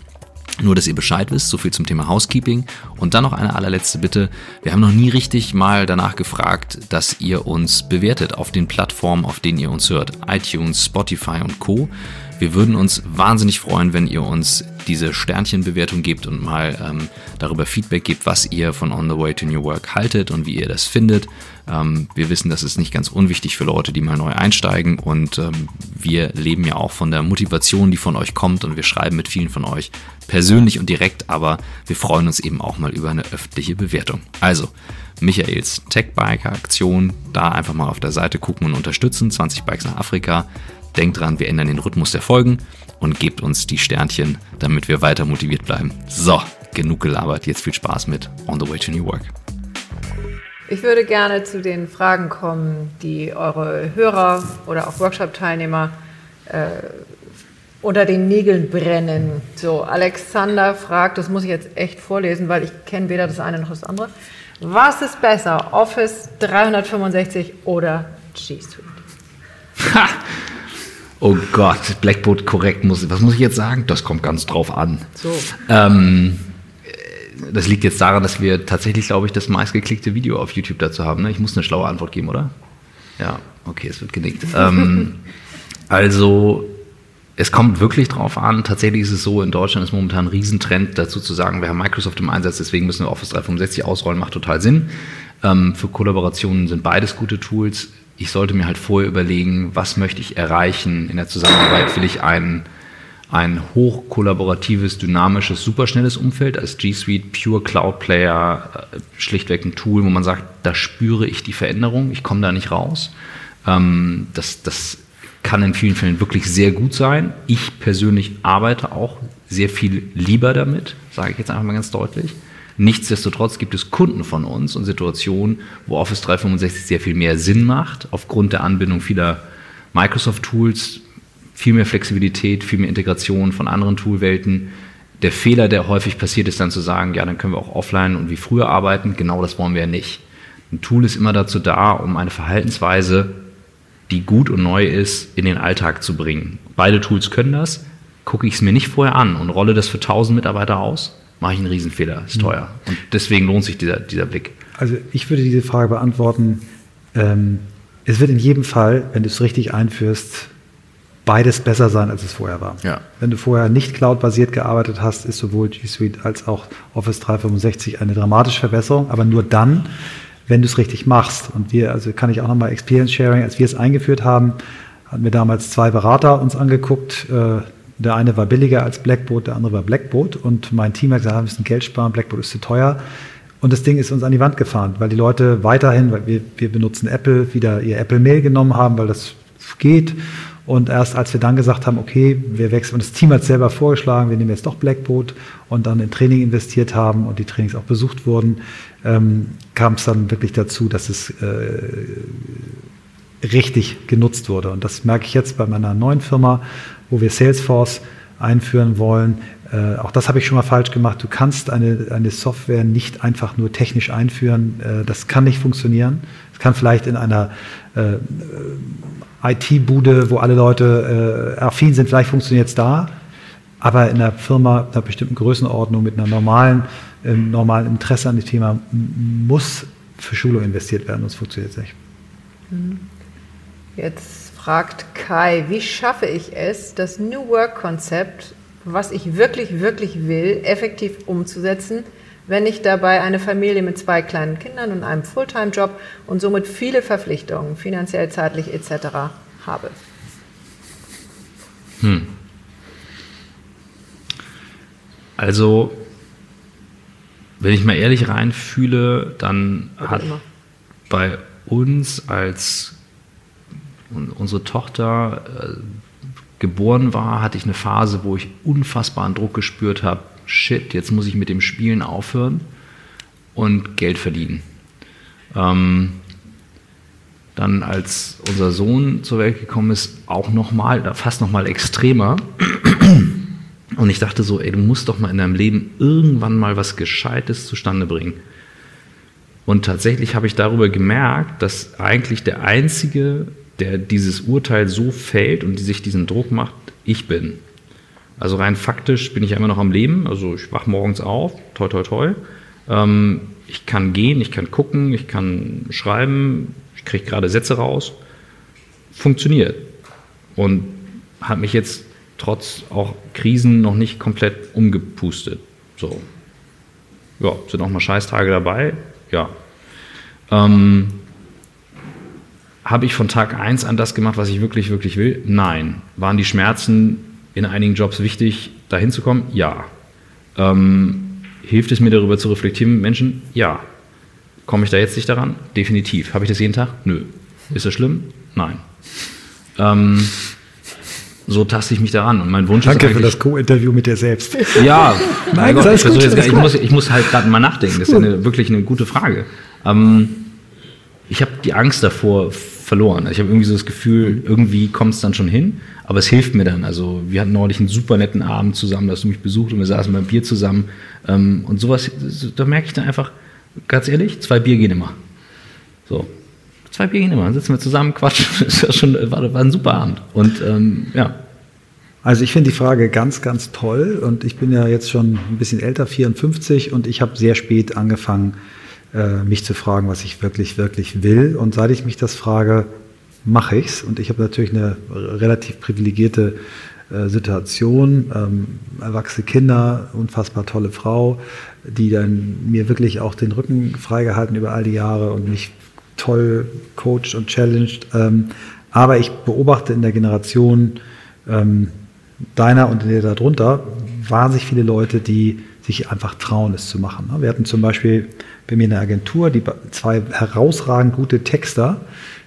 Nur, dass ihr Bescheid wisst, so viel zum Thema Housekeeping. Und dann noch eine allerletzte Bitte. Wir haben noch nie richtig mal danach gefragt, dass ihr uns bewertet auf den Plattformen, auf denen ihr uns hört. iTunes, Spotify und Co. Wir würden uns wahnsinnig freuen, wenn ihr uns diese Sternchenbewertung gebt und mal ähm, darüber Feedback gebt, was ihr von On the Way to New Work haltet und wie ihr das findet. Ähm, wir wissen, das ist nicht ganz unwichtig für Leute, die mal neu einsteigen und ähm, wir leben ja auch von der Motivation, die von euch kommt und wir schreiben mit vielen von euch persönlich und direkt, aber wir freuen uns eben auch mal über eine öffentliche Bewertung. Also, Michaels Tech Biker Aktion, da einfach mal auf der Seite gucken und unterstützen. 20 Bikes nach Afrika. Denkt dran, wir ändern den Rhythmus der Folgen und gebt uns die Sternchen, damit wir weiter motiviert bleiben. So, genug gelabert. Jetzt viel Spaß mit On the Way to New Work. Ich würde gerne zu den Fragen kommen, die eure Hörer oder auch Workshop-Teilnehmer äh, unter den Nägeln brennen. So, Alexander fragt, das muss ich jetzt echt vorlesen, weil ich kenne weder das eine noch das andere. Was ist besser, Office 365 oder G Suite? Ha! <laughs> <laughs> Oh Gott, Blackboard korrekt muss. Was muss ich jetzt sagen? Das kommt ganz drauf an. So. Ähm, das liegt jetzt daran, dass wir tatsächlich, glaube ich, das meistgeklickte Video auf YouTube dazu haben. Ne? Ich muss eine schlaue Antwort geben, oder? Ja, okay, es wird genickt. <laughs> ähm, also, es kommt wirklich drauf an. Tatsächlich ist es so, in Deutschland ist momentan ein Riesentrend dazu zu sagen, wir haben Microsoft im Einsatz, deswegen müssen wir Office 365 ausrollen, macht total Sinn. Ähm, für Kollaborationen sind beides gute Tools ich sollte mir halt vorher überlegen, was möchte ich erreichen in der Zusammenarbeit. Will ich ein, ein hochkollaboratives, dynamisches, superschnelles Umfeld als G Suite, Pure Cloud Player, äh, schlichtweg ein Tool, wo man sagt, da spüre ich die Veränderung, ich komme da nicht raus. Ähm, das, das kann in vielen Fällen wirklich sehr gut sein. Ich persönlich arbeite auch sehr viel lieber damit, sage ich jetzt einfach mal ganz deutlich. Nichtsdestotrotz gibt es Kunden von uns und Situationen, wo Office 365 sehr viel mehr Sinn macht, aufgrund der Anbindung vieler Microsoft-Tools, viel mehr Flexibilität, viel mehr Integration von anderen Toolwelten. Der Fehler, der häufig passiert, ist dann zu sagen, ja, dann können wir auch offline und wie früher arbeiten. Genau das wollen wir ja nicht. Ein Tool ist immer dazu da, um eine Verhaltensweise, die gut und neu ist, in den Alltag zu bringen. Beide Tools können das. Gucke ich es mir nicht vorher an und rolle das für 1000 Mitarbeiter aus, mache ich einen Riesenfehler, ist teuer. Und deswegen lohnt sich dieser, dieser Blick. Also ich würde diese Frage beantworten, ähm, es wird in jedem Fall, wenn du es richtig einführst, beides besser sein, als es vorher war. Ja. Wenn du vorher nicht cloud-basiert gearbeitet hast, ist sowohl G Suite als auch Office 365 eine dramatische Verbesserung, aber nur dann, wenn du es richtig machst. Und wir, also kann ich auch nochmal Experience Sharing, als wir es eingeführt haben, hatten wir damals zwei Berater uns angeguckt, äh, der eine war billiger als Blackboard, der andere war Blackboard. Und mein Team hat gesagt, wir müssen Geld sparen, Blackboard ist zu teuer. Und das Ding ist uns an die Wand gefahren, weil die Leute weiterhin, weil wir, wir benutzen Apple, wieder ihr Apple Mail genommen haben, weil das geht. Und erst als wir dann gesagt haben, okay, wir wechseln, und das Team hat selber vorgeschlagen, wir nehmen jetzt doch Blackboard und dann in Training investiert haben und die Trainings auch besucht wurden, ähm, kam es dann wirklich dazu, dass es äh, richtig genutzt wurde. Und das merke ich jetzt bei meiner neuen Firma, wo wir Salesforce einführen wollen. Äh, auch das habe ich schon mal falsch gemacht. Du kannst eine, eine Software nicht einfach nur technisch einführen. Äh, das kann nicht funktionieren. Es kann vielleicht in einer äh, IT-Bude, wo alle Leute äh, affin sind, vielleicht funktioniert es da. Aber in einer Firma einer bestimmten Größenordnung mit einer normalen, ähm, normalen Interesse an dem Thema muss für Schulung investiert werden, sonst funktioniert es nicht. Mhm. Jetzt fragt Kai, wie schaffe ich es, das New Work-Konzept was ich wirklich, wirklich will, effektiv umzusetzen, wenn ich dabei eine Familie mit zwei kleinen Kindern und einem Fulltime-Job und somit viele Verpflichtungen, finanziell, zeitlich etc. habe? Hm. Also, wenn ich mal ehrlich reinfühle, dann Oder hat immer. bei uns, als unsere Tochter äh, geboren war, hatte ich eine Phase, wo ich unfassbaren Druck gespürt habe. Shit, jetzt muss ich mit dem Spielen aufhören und Geld verdienen. Ähm, dann, als unser Sohn zur Welt gekommen ist, auch nochmal, fast nochmal extremer. Und ich dachte so, ey, du musst doch mal in deinem Leben irgendwann mal was Gescheites zustande bringen. Und tatsächlich habe ich darüber gemerkt, dass eigentlich der Einzige, der dieses Urteil so fällt und sich diesen Druck macht, ich bin. Also rein faktisch bin ich immer noch am Leben. Also ich wache morgens auf, toi toi toi. Ähm, ich kann gehen, ich kann gucken, ich kann schreiben, ich kriege gerade Sätze raus. Funktioniert. Und hat mich jetzt trotz auch Krisen noch nicht komplett umgepustet. So. Ja, sind auch mal Scheißtage dabei? Ja. Ähm, Habe ich von Tag 1 an das gemacht, was ich wirklich, wirklich will? Nein. Waren die Schmerzen in einigen Jobs wichtig, da hinzukommen? Ja. Ähm, hilft es mir darüber zu reflektieren mit Menschen? Ja. Komme ich da jetzt nicht daran? Definitiv. Habe ich das jeden Tag? Nö. Ist das schlimm? Nein. Ähm, so taste ich mich daran. Und mein Wunsch Danke ist für das Co-Interview mit dir selbst. Ja, <laughs> mein Gott, ich, gut, jetzt, ich, muss, ich muss halt gerade mal nachdenken. Das ist eine, wirklich eine gute Frage. Ähm, ich habe die Angst davor verloren. Also ich habe irgendwie so das Gefühl, irgendwie kommt es dann schon hin, aber es hilft mir dann. Also wir hatten neulich einen super netten Abend zusammen, da hast du mich besucht und wir saßen beim Bier zusammen. Ähm, und sowas, da merke ich dann einfach, ganz ehrlich, zwei Bier gehen immer. So. Zwei Bier gehen immer. Dann sitzen wir zusammen, quatschen. <laughs> Das war schon, war, war ein super Abend. Und ähm, ja, Also ich finde die Frage ganz, ganz toll und ich bin ja jetzt schon ein bisschen älter, 54 und ich habe sehr spät angefangen, äh, mich zu fragen, was ich wirklich, wirklich will. Und seit ich mich das frage, mache ich's. Und ich habe natürlich eine relativ privilegierte äh, Situation, ähm, erwachsene Kinder, unfassbar tolle Frau, die dann mir wirklich auch den Rücken freigehalten über all die Jahre und mich toll coacht und challenged. Ähm, aber ich beobachte in der Generation ähm, deiner und der darunter wahnsinnig viele Leute, die sich einfach trauen, es zu machen. Wir hatten zum Beispiel bei mir in der Agentur die zwei herausragend gute Texter,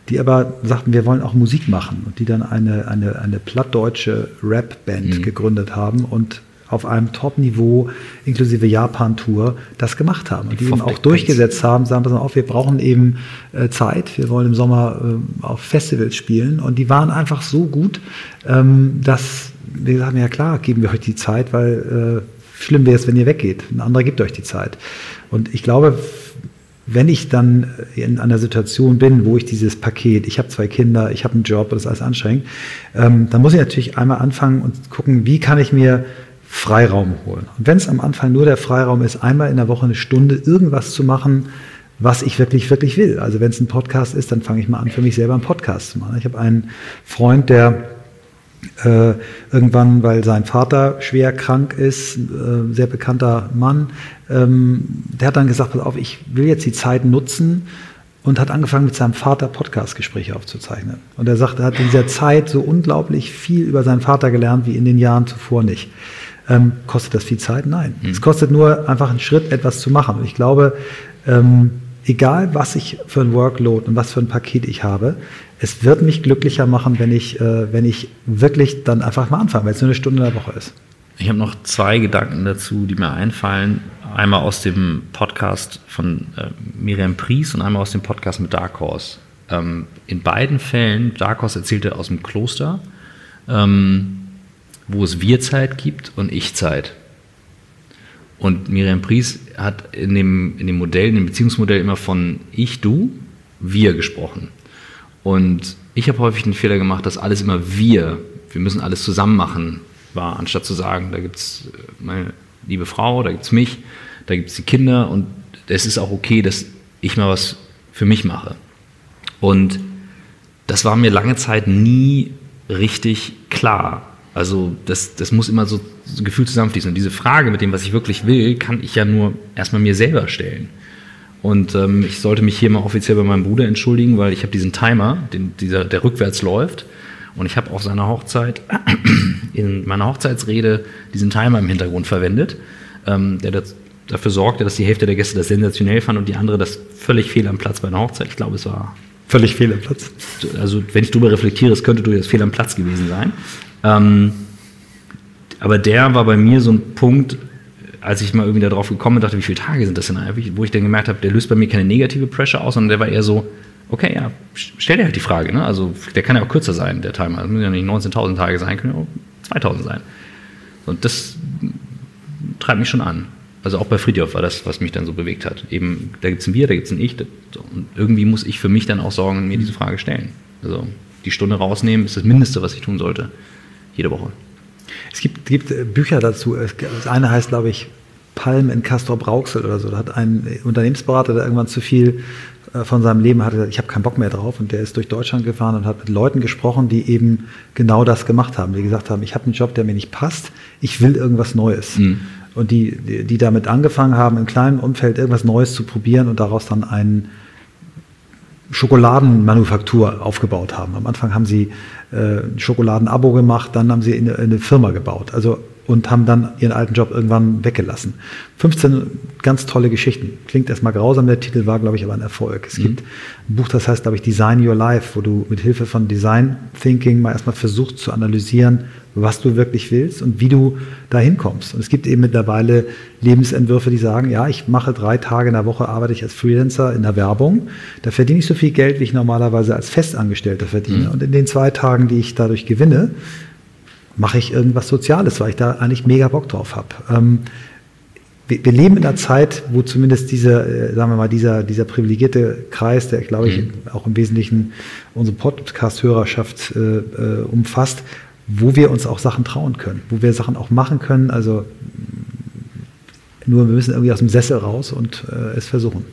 die aber sagten, wir wollen auch Musik machen und die dann eine, eine, eine plattdeutsche Rap-Band Mhm. gegründet haben und auf einem Top-Niveau inklusive Japan-Tour das gemacht haben und die eben Pop auch durchgesetzt haben, sagen, pass mal auf, wir brauchen eben äh, Zeit, wir wollen im Sommer äh, auf Festivals spielen und die waren einfach so gut, ähm, dass wir sagen, ja klar, geben wir euch die Zeit, weil äh, schlimm wäre es, wenn ihr weggeht. Ein anderer gibt euch die Zeit. Und ich glaube, wenn ich dann in einer Situation bin, wo ich dieses Paket, ich habe zwei Kinder, ich habe einen Job, das ist alles anstrengend, ähm, dann muss ich natürlich einmal anfangen und gucken, wie kann ich mir Freiraum holen. Und wenn es am Anfang nur der Freiraum ist, einmal in der Woche eine Stunde irgendwas zu machen, was ich wirklich, wirklich will. Also wenn es ein Podcast ist, dann fange ich mal an, für mich selber einen Podcast zu machen. Ich habe einen Freund, der äh, irgendwann, weil sein Vater schwer krank ist, äh, sehr bekannter Mann, ähm, der hat dann gesagt, pass auf, ich will jetzt die Zeit nutzen und hat angefangen mit seinem Vater Podcastgespräche aufzuzeichnen. Und er sagt, er hat in dieser Zeit so unglaublich viel über seinen Vater gelernt wie in den Jahren zuvor nicht. Ähm, kostet das viel Zeit? Nein. Es kostet nur einfach einen Schritt, etwas zu machen. Und ich glaube, ähm, egal was ich für ein Workload und was für ein Paket ich habe, es wird mich glücklicher machen, wenn ich, äh, wenn ich wirklich dann einfach mal anfange, weil es nur eine Stunde in der Woche ist. Ich habe noch zwei Gedanken dazu, die mir einfallen. Einmal aus dem Podcast von äh, Miriam Pries und einmal aus dem Podcast mit Dark Horse. Ähm, in beiden Fällen, Dark Horse erzählte aus dem Kloster, ähm, wo es Wir-Zeit gibt und Ich-Zeit. Und Miriam Pries hat in dem, in dem Modell, in dem Beziehungsmodell immer von Ich, Du, Wir gesprochen. Und ich habe häufig den Fehler gemacht, dass alles immer wir, wir müssen alles zusammen machen, war, anstatt zu sagen, da gibt es meine liebe Frau, da gibt es mich, da gibt es die Kinder und es ist auch okay, dass ich mal was für mich mache. Und das war mir lange Zeit nie richtig klar. Also das, das muss immer so, so gefühlt zusammenfließen. Und diese Frage mit dem, was ich wirklich will, kann ich ja nur erstmal mir selber stellen. Und ähm, ich sollte mich hier mal offiziell bei meinem Bruder entschuldigen, weil ich habe diesen Timer, den, dieser, der rückwärts läuft. Und ich habe auf seiner Hochzeit, <clears throat> in meiner Hochzeitsrede, diesen Timer im Hintergrund verwendet, ähm, der das, dafür sorgte, dass die Hälfte der Gäste das sensationell fand und die andere das völlig fehl am Platz bei einer Hochzeit. Ich glaube, es war. Völlig fehl am Platz. Also, wenn ich darüber reflektiere, es könnte durchaus fehl am Platz gewesen sein. Ähm, aber der war bei mir so ein Punkt, als ich mal irgendwie darauf gekommen bin, dachte, wie viele Tage sind das denn eigentlich, wo ich dann gemerkt habe, der löst bei mir keine negative Pressure aus, sondern der war eher so, okay, ja, stell dir halt die Frage, ne? Also der kann ja auch kürzer sein, der Timer. Das müssen ja nicht 19.000 Tage sein, können ja auch 2.000 sein. Und das treibt mich schon an. Also auch bei Friedhof war das, was mich dann so bewegt hat. Eben, da gibt es ein Wir, da gibt es ein Ich. Und irgendwie muss ich für mich dann auch sorgen und mir diese Frage stellen. Also die Stunde rausnehmen ist das Mindeste, was ich tun sollte. Jede Woche. Es gibt, gibt äh, Bücher dazu. Das eine heißt, glaube ich, Palm in Castor Brauxel oder so. Da hat ein Unternehmensberater, der irgendwann zu viel äh, von seinem Leben hatte, ich habe keinen Bock mehr drauf und der ist durch Deutschland gefahren und hat mit Leuten gesprochen, die eben genau das gemacht haben, die gesagt haben, ich habe einen Job, der mir nicht passt, ich will irgendwas Neues. Mhm. Und die, die, die, damit angefangen haben, im kleinen Umfeld irgendwas Neues zu probieren und daraus dann einen Schokoladenmanufaktur aufgebaut haben. Am Anfang haben sie äh, ein Schokoladenabo gemacht, dann haben sie eine, eine Firma gebaut. Also und haben dann ihren alten Job irgendwann weggelassen. 15 ganz tolle Geschichten. Klingt erstmal grausam, der Titel war, glaube ich, aber ein Erfolg. Es mhm. gibt ein Buch, das heißt, glaube ich, Design Your Life, wo du mit Hilfe von Design Thinking mal erstmal versuchst zu analysieren, was du wirklich willst und wie du da hinkommst. Und es gibt eben mittlerweile Lebensentwürfe, die sagen, ja, ich mache drei Tage in der Woche, arbeite ich als Freelancer in der Werbung. Da verdiene ich so viel Geld, wie ich normalerweise als Festangestellter verdiene. Mhm. Und in den zwei Tagen, die ich dadurch gewinne, mache ich irgendwas Soziales, weil ich da eigentlich mega Bock drauf habe. Ähm, wir, wir, leben in einer Zeit, wo zumindest dieser, äh, sagen wir mal, dieser, dieser privilegierte Kreis, der, glaube ich, mhm. auch im Wesentlichen unsere Podcast-Hörerschaft äh, äh, umfasst, wo wir uns auch Sachen trauen können, wo wir Sachen auch machen können. Also nur wir müssen irgendwie aus dem Sessel raus und äh, es versuchen.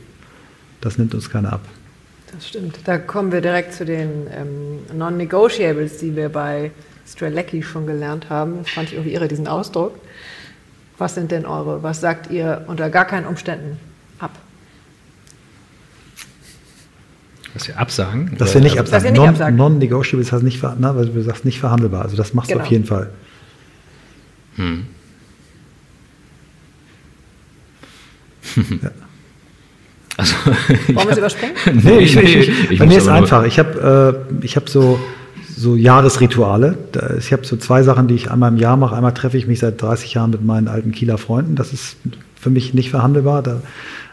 Das nimmt uns keiner ab. Das stimmt. Da kommen wir direkt zu den ähm, Non-Negotiables, die wir bei Strelecki schon gelernt haben. Das fand ich irgendwie irre, diesen Ausdruck. Was sind denn eure, was sagt ihr unter gar keinen Umständen ab? Was wir absagen? Dass wir nicht absagen. Non, absagen. Non-negotiable heißt nicht, na, weil du sagst, nicht verhandelbar. Also das machst genau. du auf jeden Fall. Hm. ja. Also, <laughs> Wollen wir es überspringen? <laughs> nee, ich, ich, ich, ich bei mir ist einfach. Ich habe äh, hab so so Jahresrituale. Ich habe so zwei Sachen, die ich einmal im Jahr mache. Einmal treffe ich mich seit 30 Jahren mit meinen alten Kieler Freunden. Das ist für mich nicht verhandelbar. Da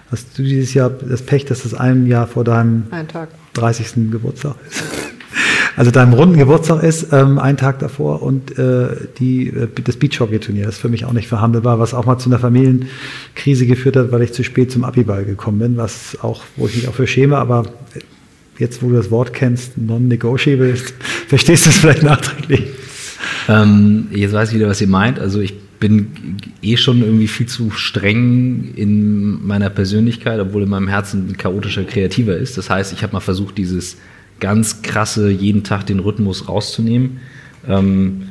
hast du dieses Jahr das Pech, dass das ein Jahr vor deinem 30. Geburtstag ist. <laughs> Also deinem runden Geburtstag ist, ähm, ein Tag davor und äh, die, äh, das Beachhockey-Turnier. Ist für mich auch nicht verhandelbar, was auch mal zu einer Familienkrise geführt hat, weil ich zu spät zum Abiball gekommen bin, was auch, wo ich mich auch für schäme, aber jetzt wo du das Wort kennst, non-negotiable, <laughs> verstehst du es vielleicht nachträglich? Ähm, jetzt weiß ich wieder, was ihr meint. Also ich bin eh schon irgendwie viel zu streng in meiner Persönlichkeit, obwohl in meinem Herzen ein chaotischer Kreativer ist. Das heißt, ich habe mal versucht, dieses ganz krasse, jeden Tag den Rhythmus rauszunehmen. Ähm,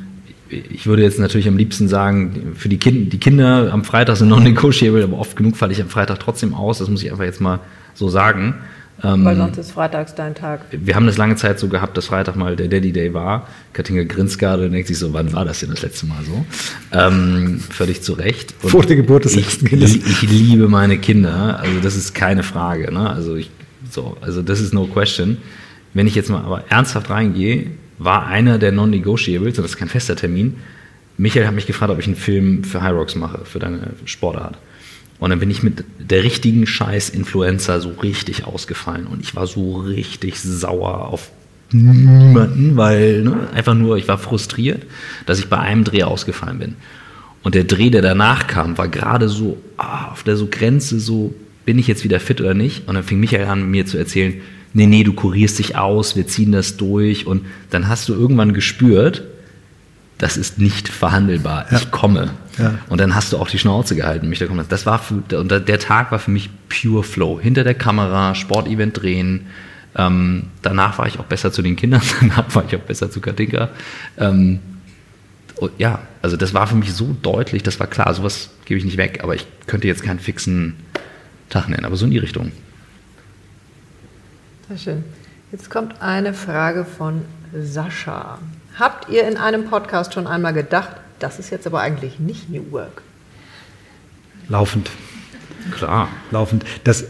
ich würde jetzt natürlich am liebsten sagen, für die, kind, die Kinder am Freitag sind non-negotiable, aber oft genug falle ich am Freitag trotzdem aus. Das muss ich einfach jetzt mal so sagen. Ähm, Weil sonst ist freitags dein Tag. Wir haben das lange Zeit so gehabt, dass Freitag mal der Daddy Day war. Katinka grinst gerade und denkt sich so, wann war das denn das letzte Mal so? Ähm, völlig zu Recht. Und Vor der Geburt des ersten Kindes. Ich, ich, liebe meine Kinder, also das ist keine Frage. Ne? Also, ich, so, also das ist no question. Wenn ich jetzt mal aber ernsthaft reingehe, war einer der Non-Negotiables, und das ist kein fester Termin, Michael hat mich gefragt, ob ich einen Film für High Rocks mache, für deine Sportart. Und dann bin ich mit der richtigen Scheiß-Influencer so richtig ausgefallen und ich war so richtig sauer auf niemanden, weil ne, einfach nur, ich war frustriert, dass ich bei einem Dreh ausgefallen bin. Und der Dreh, der danach kam, war gerade so ah, auf der so Grenze, so bin ich jetzt wieder fit oder nicht? Und dann fing Michael an, mir zu erzählen, nee, nee, du kurierst dich aus, wir ziehen das durch. Und dann hast du irgendwann gespürt, das ist nicht verhandelbar. Ja. Ich komme. Ja. Und dann hast du auch die Schnauze gehalten, mich da kommen. Das war für, und der Tag war für mich pure Flow. Hinter der Kamera, Sportevent drehen. Ähm, danach war ich auch besser zu den Kindern, <laughs> danach war ich auch besser zu Katinka. Ähm, ja, also das war für mich so deutlich, das war klar, sowas gebe ich nicht weg, aber ich könnte jetzt keinen fixen Tag nennen, aber so in die Richtung. Sehr schön. Jetzt kommt eine Frage von Sascha. Habt ihr in einem Podcast schon einmal gedacht, das ist jetzt aber eigentlich nicht New Work? Laufend. Klar. Laufend. Das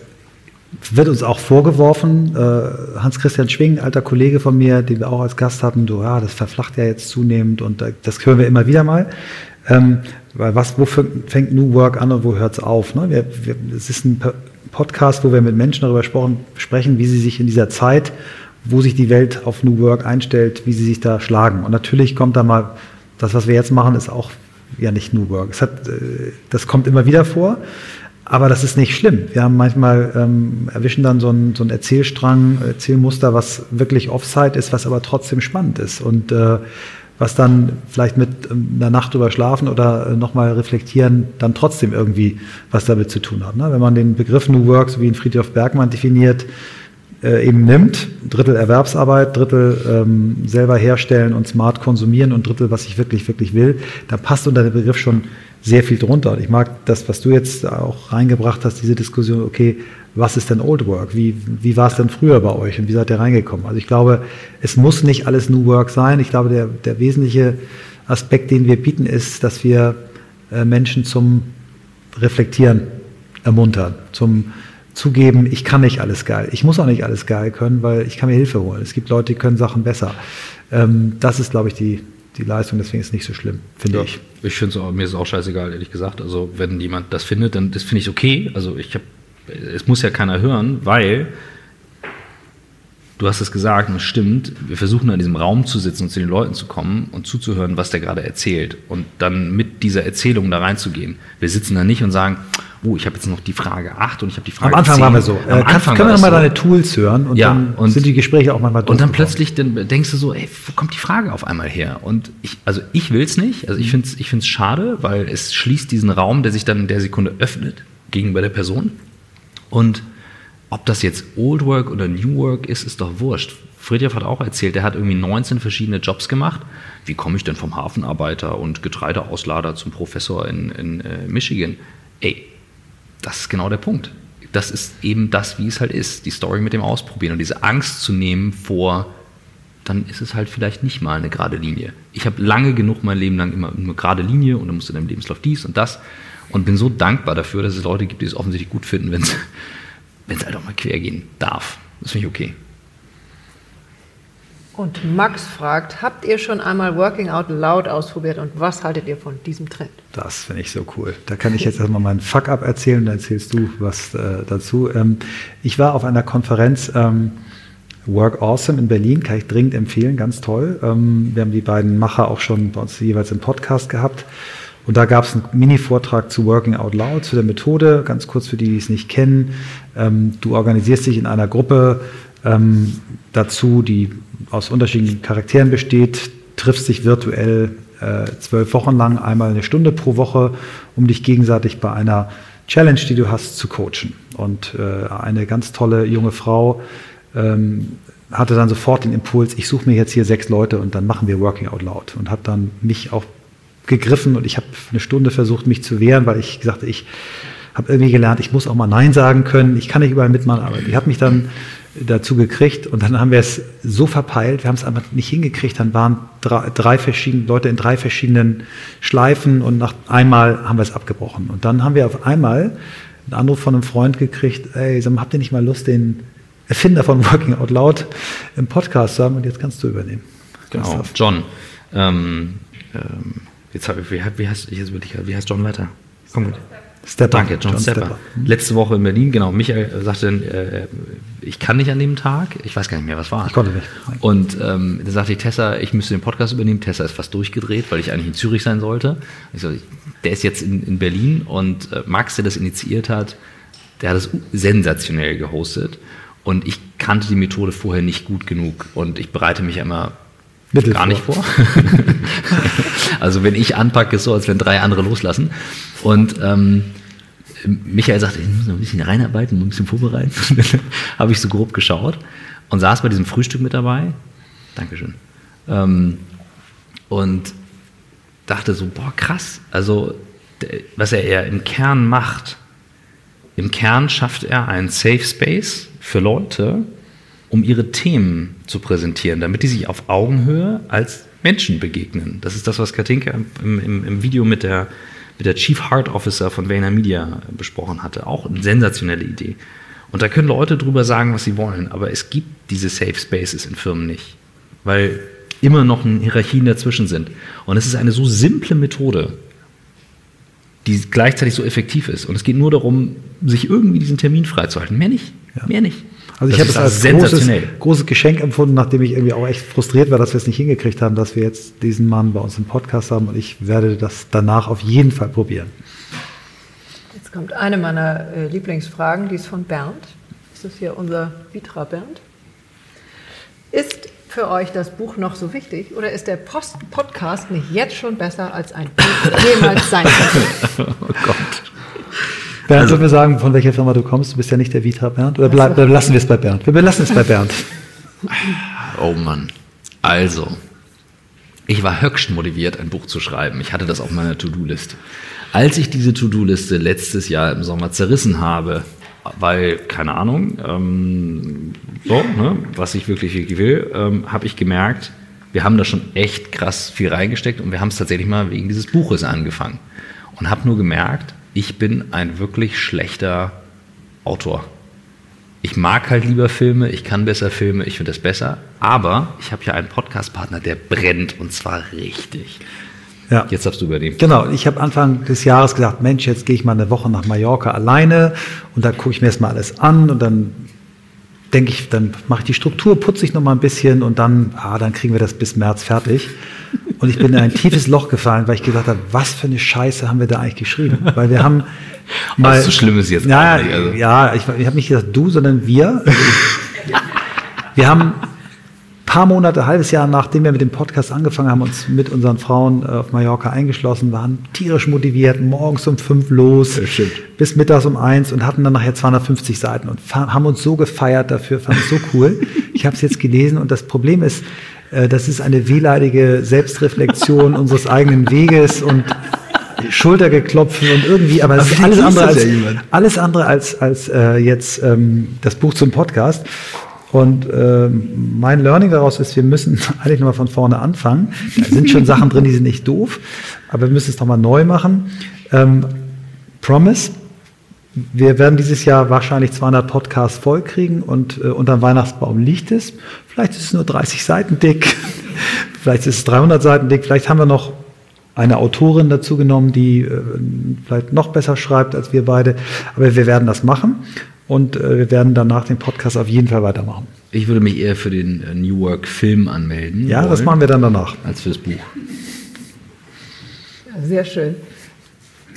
wird uns auch vorgeworfen. Äh, Hans-Christian Schwing, alter Kollege von mir, den wir auch als Gast hatten, du, ja, das verflacht ja jetzt zunehmend und das hören wir immer wieder mal. Ähm, weil was, wo fängt New Work an und wo hört es auf? Ne? Wir, wir, es ist ein Podcast, wo wir mit Menschen darüber sprechen, wie sie sich in dieser Zeit, wo sich die Welt auf New Work einstellt, wie sie sich da schlagen. Und natürlich kommt da mal, das, was wir jetzt machen, ist auch ja nicht New Work. Es hat, äh, das kommt immer wieder vor. Aber das ist nicht schlimm. Wir haben manchmal ähm, erwischen dann so einen, so Erzählstrang, Erzählmuster, was wirklich Offside ist, was aber trotzdem spannend ist und äh, was dann vielleicht mit ähm, einer Nacht drüber schlafen oder äh, nochmal reflektieren dann trotzdem irgendwie was damit zu tun hat. Ne? Wenn man den Begriff New Work, so wie ihn Friedrich Bergmann definiert, äh, eben nimmt, Drittel Erwerbsarbeit, Drittel ähm, selber herstellen und smart konsumieren und Drittel, was ich wirklich, wirklich will, dann passt unter den Begriff schon sehr viel drunter. Und ich mag das, was du jetzt auch reingebracht hast, diese Diskussion, okay, was ist denn Old Work? Wie, wie war es denn früher bei euch und wie seid ihr reingekommen? Also ich glaube, es muss nicht alles New Work sein. Ich glaube, der, der wesentliche Aspekt, den wir bieten, ist, dass wir äh, Menschen zum Reflektieren ermuntern, zum Zugeben, ich kann nicht alles geil. Ich muss auch nicht alles geil können, weil ich kann mir Hilfe holen. Es gibt Leute, die können Sachen besser. Ähm, das ist, glaube ich, die, die Leistung, deswegen ist es nicht so schlimm, finde ja, ich. Ich finde es mir ist auch scheißegal, ehrlich gesagt. Also wenn jemand das findet, dann das finde ich okay. Also ich habe, es muss ja keiner hören, weil du hast es gesagt und es stimmt, wir versuchen in diesem Raum zu sitzen und zu den Leuten zu kommen und zuzuhören, was der gerade erzählt und dann mit dieser Erzählung da reinzugehen. Wir sitzen da nicht und sagen, oh, ich habe jetzt noch die Frage 8 und ich habe die Frage Am Anfang 10. waren wir so. Am äh, Anfang können wir nochmal so. deine Tools hören und ja, dann und sind die Gespräche auch manchmal Und dann plötzlich dann denkst du so, ey, wo kommt die Frage auf einmal her? Und ich, also ich will es nicht. Also ich finde es ich find's schade, weil es schließt diesen Raum, der sich dann in der Sekunde öffnet gegenüber der Person. Und ob das jetzt Old Work oder New Work ist, ist doch wurscht. Friedrich hat auch erzählt, er hat irgendwie 19 verschiedene Jobs gemacht. Wie komme ich denn vom Hafenarbeiter und Getreideauslader zum Professor in, in äh, Michigan? Ey, das ist genau der Punkt. Das ist eben das, wie es halt ist, die Story mit dem Ausprobieren und diese Angst zu nehmen vor, dann ist es halt vielleicht nicht mal eine gerade Linie. Ich habe lange genug mein Leben lang immer eine gerade Linie und dann musst du in deinem Lebenslauf dies und das und bin so dankbar dafür, dass es Leute gibt, die es offensichtlich gut finden, wenn es halt auch mal quer gehen darf. Das finde ich okay. Und Max fragt, habt ihr schon einmal Working Out Loud ausprobiert und was haltet ihr von diesem Trend? Das finde ich so cool. Da kann ich jetzt erstmal meinen Fuck-up erzählen, dann erzählst du was äh, dazu. Ähm, ich war auf einer Konferenz ähm, Work Awesome in Berlin, kann ich dringend empfehlen, ganz toll. Ähm, wir haben die beiden Macher auch schon bei uns jeweils im Podcast gehabt. Und da gab es einen Mini-Vortrag zu Working Out Loud, zu der Methode, ganz kurz für die, die es nicht kennen. Ähm, du organisierst dich in einer Gruppe ähm, dazu, die aus unterschiedlichen Charakteren besteht, triffst dich virtuell äh, zwölf Wochen lang, einmal eine Stunde pro Woche, um dich gegenseitig bei einer Challenge, die du hast, zu coachen. Und äh, eine ganz tolle junge Frau ähm, hatte dann sofort den Impuls, ich suche mir jetzt hier sechs Leute und dann machen wir Working Out Loud. Und hat dann mich auch gegriffen und ich habe eine Stunde versucht, mich zu wehren, weil ich gesagt ich habe irgendwie gelernt, ich muss auch mal Nein sagen können, ich kann nicht überall mitmachen, aber die hat mich dann dazu gekriegt und dann haben wir es so verpeilt, wir haben es einfach nicht hingekriegt, dann waren drei, drei verschiedene Leute in drei verschiedenen Schleifen und nach einmal haben wir es abgebrochen. Und dann haben wir auf einmal einen Anruf von einem Freund gekriegt, ey, sag mal, habt ihr nicht mal Lust, den Erfinder von Working Out Loud im Podcast zu haben und jetzt kannst du übernehmen. Genau, John. Ähm, ähm, jetzt habe ich, wie, wie, heißt, wie heißt John weiter? Komm gut. Stepper. Danke, John, John Stepper. Stepper. Letzte Woche in Berlin, genau. Michael sagte, äh, ich kann nicht an dem Tag. Ich weiß gar nicht mehr, was war. Ich konnte nicht. Und ähm, da sagte ich Tessa, ich müsste den Podcast übernehmen. Tessa ist fast durchgedreht, weil ich eigentlich in Zürich sein sollte. Ich so, der ist jetzt in, in Berlin und äh, Max, der das initiiert hat, der hat es sensationell gehostet. Und ich kannte die Methode vorher nicht gut genug. Und ich bereite mich ja immer Mittel gar nicht vor. <laughs> also wenn ich anpacke, ist so, als wenn drei andere loslassen. Und ähm, Michael sagte, ich muss noch ein bisschen reinarbeiten, ein bisschen vorbereiten. <laughs> habe ich so grob geschaut und saß bei diesem Frühstück mit dabei. Dankeschön. Ähm, und dachte so, boah, krass. Also, was er eher im Kern macht, im Kern schafft er einen Safe Space für Leute, um ihre Themen zu präsentieren, damit die sich auf Augenhöhe als Menschen begegnen. Das ist das, was Katinka im, im, im Video mit der, mit der Chief Heart Officer von Vayner Media besprochen hatte. Auch eine sensationelle Idee. Und da können Leute drüber sagen, was sie wollen, aber es gibt diese Safe Spaces in Firmen nicht, weil immer noch Hierarchien dazwischen sind. Und es ist eine so simple Methode, die gleichzeitig so effektiv ist. Und es geht nur darum, sich irgendwie diesen Termin freizuhalten. Mehr nicht. Ja. Mehr nicht. Also ich habe es als großes, großes Geschenk empfunden, nachdem ich irgendwie auch echt frustriert war, dass wir es nicht hingekriegt haben, dass wir jetzt diesen Mann bei uns im Podcast haben und ich werde das danach auf jeden Fall probieren. Jetzt kommt eine meiner äh, Lieblingsfragen, die ist von Bernd. Das ist hier unser Vitra Bernd. Ist für euch das Buch noch so wichtig oder ist der Post Podcast nicht jetzt schon besser als ein Buch jemals sein könnte? <laughs> oh Gott. Bernd, also, sollen wir sagen, von welcher Firma du kommst? Du bist ja nicht der Vita Bernd. Oder bleib, also. lassen wir es bei Bernd? Wir belassen es bei Bernd. <laughs> Oh Mann. Also, ich war höchst motiviert, ein Buch zu schreiben. Ich hatte das auf meiner To-Do-Liste. Als ich diese To-Do-Liste letztes Jahr im Sommer zerrissen habe, weil, keine Ahnung, ähm, so, ne, was ich wirklich, wirklich will, ähm, habe ich gemerkt, wir haben da schon echt krass viel reingesteckt und wir haben es tatsächlich mal wegen dieses Buches angefangen. Und habe nur gemerkt, ich bin ein wirklich schlechter Autor. Ich mag halt lieber Filme, ich kann besser Filme, ich finde das besser, aber ich habe ja einen Podcast-Partner, der brennt und zwar richtig. Ja. Jetzt darfst du übernehmen. Genau, ich habe Anfang des Jahres gesagt, Mensch, jetzt gehe ich mal eine Woche nach Mallorca alleine und dann gucke ich mir das mal alles an und dann denke ich, dann mache ich die Struktur, putze ich noch mal ein bisschen und dann, ah, dann kriegen wir das bis März fertig. Und ich bin in ein tiefes Loch gefallen, weil ich gesagt habe, was für eine Scheiße haben wir da eigentlich geschrieben? Weil wir haben <laughs> mal, was so schlimm ist jetzt ja, nicht, also. Ja, ich, ich habe nicht gesagt du, sondern wir. wir haben paar Monate, halbes Jahr nachdem wir mit dem Podcast angefangen haben, uns mit unseren Frauen äh, auf Mallorca eingeschlossen, waren tierisch motiviert, morgens um fünf los, bis mittags um eins und hatten dann nachher 250 Seiten und haben uns so gefeiert dafür, fand es so cool. Ich habe es jetzt gelesen und das Problem ist, das ist eine wehleidige Selbstreflexion <laughs> unseres eigenen Weges und Schultergeklopfen und irgendwie, aber, aber alles andere als, alles andere als, als äh, jetzt ähm, das Buch zum Podcast. Und äh, mein Learning daraus ist, wir müssen <laughs> eigentlich nochmal von vorne anfangen. Da sind schon Sachen drin, die sind nicht doof, aber wir müssen es nochmal neu machen. Ähm, Promise, wir werden dieses Jahr wahrscheinlich 200 Podcasts vollkriegen und äh, unter dem Weihnachtsbaum liegt es. Vielleicht ist es nur 30 Seiten dick, <laughs> vielleicht ist es 300 Seiten dick, vielleicht haben wir noch eine Autorin dazu genommen, die äh, vielleicht noch besser schreibt als wir beide. Aber wir werden das machen. Und äh, wir werden dann nach dem Podcast auf jeden Fall weitermachen. Ich würde mich eher für den äh, New Work Film anmelden. Ja, wollen, das machen wir dann danach. Als fürs Buch. Sehr schön.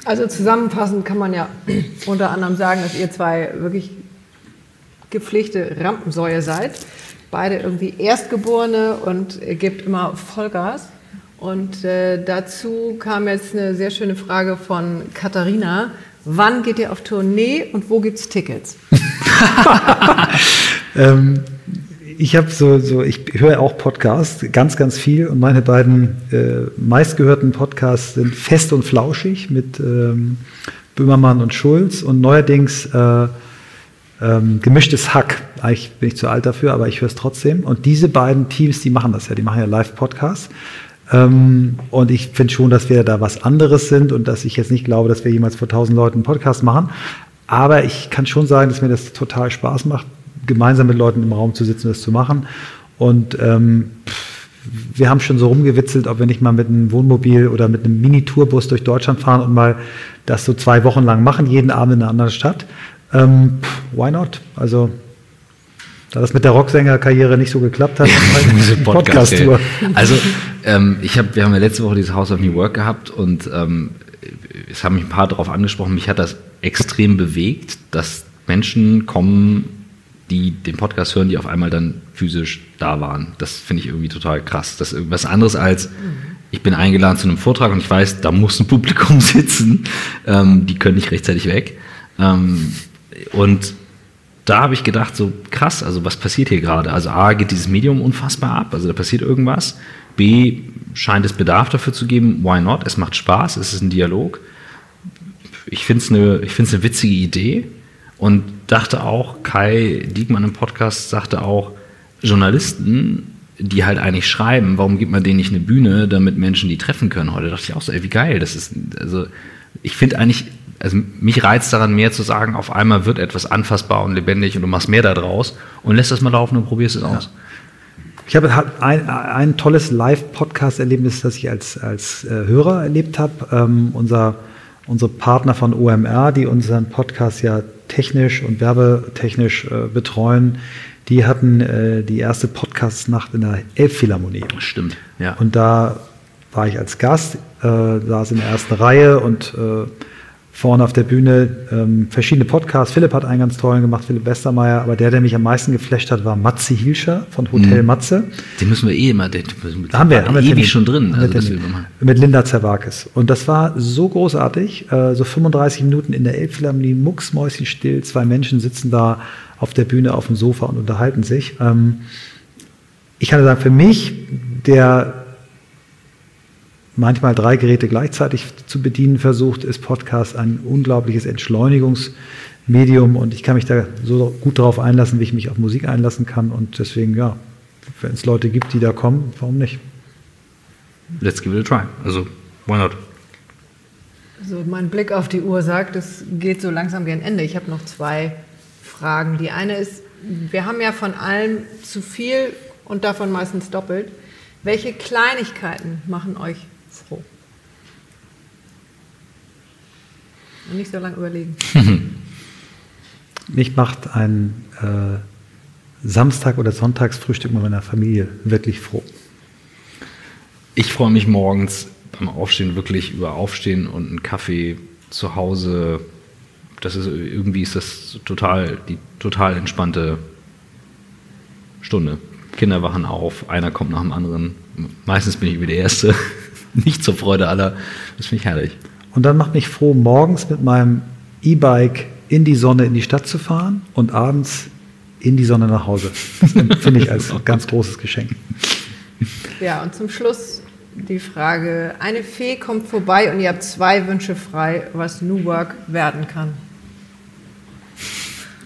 Also zusammenfassend kann man ja <clears throat> unter anderem sagen, dass ihr zwei wirklich gepflegte Rampensäue seid. Beide irgendwie Erstgeborene und ihr gebt immer Vollgas. Und äh, dazu kam jetzt eine sehr schöne Frage von Katharina. Wann geht ihr auf Tournee und wo gibt es Tickets? <laughs> <laughs> ähm, ich habe so, so, ich höre auch Podcasts, ganz, ganz viel. Und meine beiden äh, meistgehörten Podcasts sind Fest und Flauschig mit ähm, Böhmermann und Schulz und neuerdings äh, ähm, gemischtes Hack. Eigentlich bin ich zu alt dafür, aber ich höre es trotzdem. Und diese beiden Teams, die machen das ja, die machen ja Live-Podcasts. Ähm, und ich finde schon, dass wir da was anderes sind und dass ich jetzt nicht glaube, dass wir jemals vor tausend Leuten einen Podcast machen. Aber ich kann schon sagen, dass mir das total Spaß macht, gemeinsam mit Leuten im Raum zu sitzen das zu machen. Und ähm, wir haben schon so rumgewitzelt, ob wir nicht mal mit einem Wohnmobil oder mit einem Mini-Tourbus durch Deutschland fahren und mal das so zwei Wochen lang machen, jeden Abend in einer anderen Stadt. Ähm, why not? Also da das mit der Rocksängerkarriere nicht so geklappt hat, <laughs> diese <laughs> Podcast-Tour. Podcast also ähm, ich habe, wir haben ja letzte Woche dieses House of New Work gehabt und ähm, es haben mich ein paar darauf angesprochen. Mich hat das extrem bewegt, dass Menschen kommen, die den Podcast hören, die auf einmal dann physisch da waren. Das finde ich irgendwie total krass. Das ist irgendwas anderes als ich bin eingeladen zu einem Vortrag und ich weiß, da muss ein Publikum <laughs> sitzen. Ähm, die können nicht rechtzeitig weg. Ähm, und da habe ich gedacht, so krass, also was passiert hier gerade? Also A, geht dieses Medium unfassbar ab, also da passiert irgendwas. B, scheint es Bedarf dafür zu geben, why not? Es macht Spaß, es ist ein Dialog. Ich finde es eine, eine witzige Idee und dachte auch, Kai Diekmann im Podcast sagte auch, Journalisten, die halt eigentlich schreiben, warum gibt man denen nicht eine Bühne, damit Menschen die treffen können heute? Da dachte ich auch so, ey, wie geil, das ist, also ich finde eigentlich, also mich reizt daran mehr zu sagen, auf einmal wird etwas anfassbar und lebendig und du machst mehr daraus und lässt das mal laufen und probierst es aus. Ja. Ich habe ein, ein tolles Live-Podcast-Erlebnis, das ich als, als äh, Hörer erlebt habe. Ähm, unser, unsere Partner von OMR, die unseren Podcast ja technisch und werbetechnisch äh, betreuen, die hatten äh, die erste Podcast-Nacht in der Elbphilharmonie. Stimmt, ja. Und da war ich als Gast, äh, saß in der ersten Reihe und äh, vorne auf der Bühne ähm, verschiedene Podcasts. Philipp hat einen ganz tollen gemacht, Philipp Westermeier, aber der, der mich am meisten geflasht hat, war Matze Hilscher von Hotel mhm. Matze. Den müssen wir eh immer, den da haben wir, haben wir ewig Termin. schon drin. Also mit Linda Zerwakis. Und das war so großartig, äh, so 35 Minuten in der Elbphilharmonie, mucksmäuschenstill, zwei Menschen sitzen da auf der Bühne auf dem Sofa und unterhalten sich. Ähm, ich kann sagen, für mich, der manchmal drei Geräte gleichzeitig zu bedienen versucht, ist Podcast ein unglaubliches Entschleunigungsmedium und ich kann mich da so gut darauf einlassen, wie ich mich auf Musik einlassen kann und deswegen, ja, wenn es Leute gibt, die da kommen, warum nicht? Let's give it a try. Also, why not? Also mein Blick auf die Uhr sagt, es geht so langsam gegen Ende. Ich habe noch zwei Fragen. Die eine ist, wir haben ja von allem zu viel und davon meistens doppelt. Welche Kleinigkeiten machen euch froh? Und nicht so lange überlegen. <laughs> Mich macht ein äh, Samstag- oder Sonntagsfrühstück mit meiner Familie wirklich froh. Ich freue mich morgens beim Aufstehen wirklich über Aufstehen und einen Kaffee zu Hause. Das ist irgendwie ist das total die total entspannte Stunde. Kinder wachen auf, einer kommt nach dem anderen. Meistens bin ich wie der Erste. <laughs> Nicht zur Freude aller. Das finde ich herrlich. Und dann macht mich froh, morgens mit meinem E-Bike in die Sonne in die Stadt zu fahren und abends in die Sonne nach Hause. Das finde ich als ganz großes Geschenk. Ja, und zum Schluss die Frage: Eine Fee kommt vorbei und ihr habt zwei Wünsche frei, was New Work werden kann.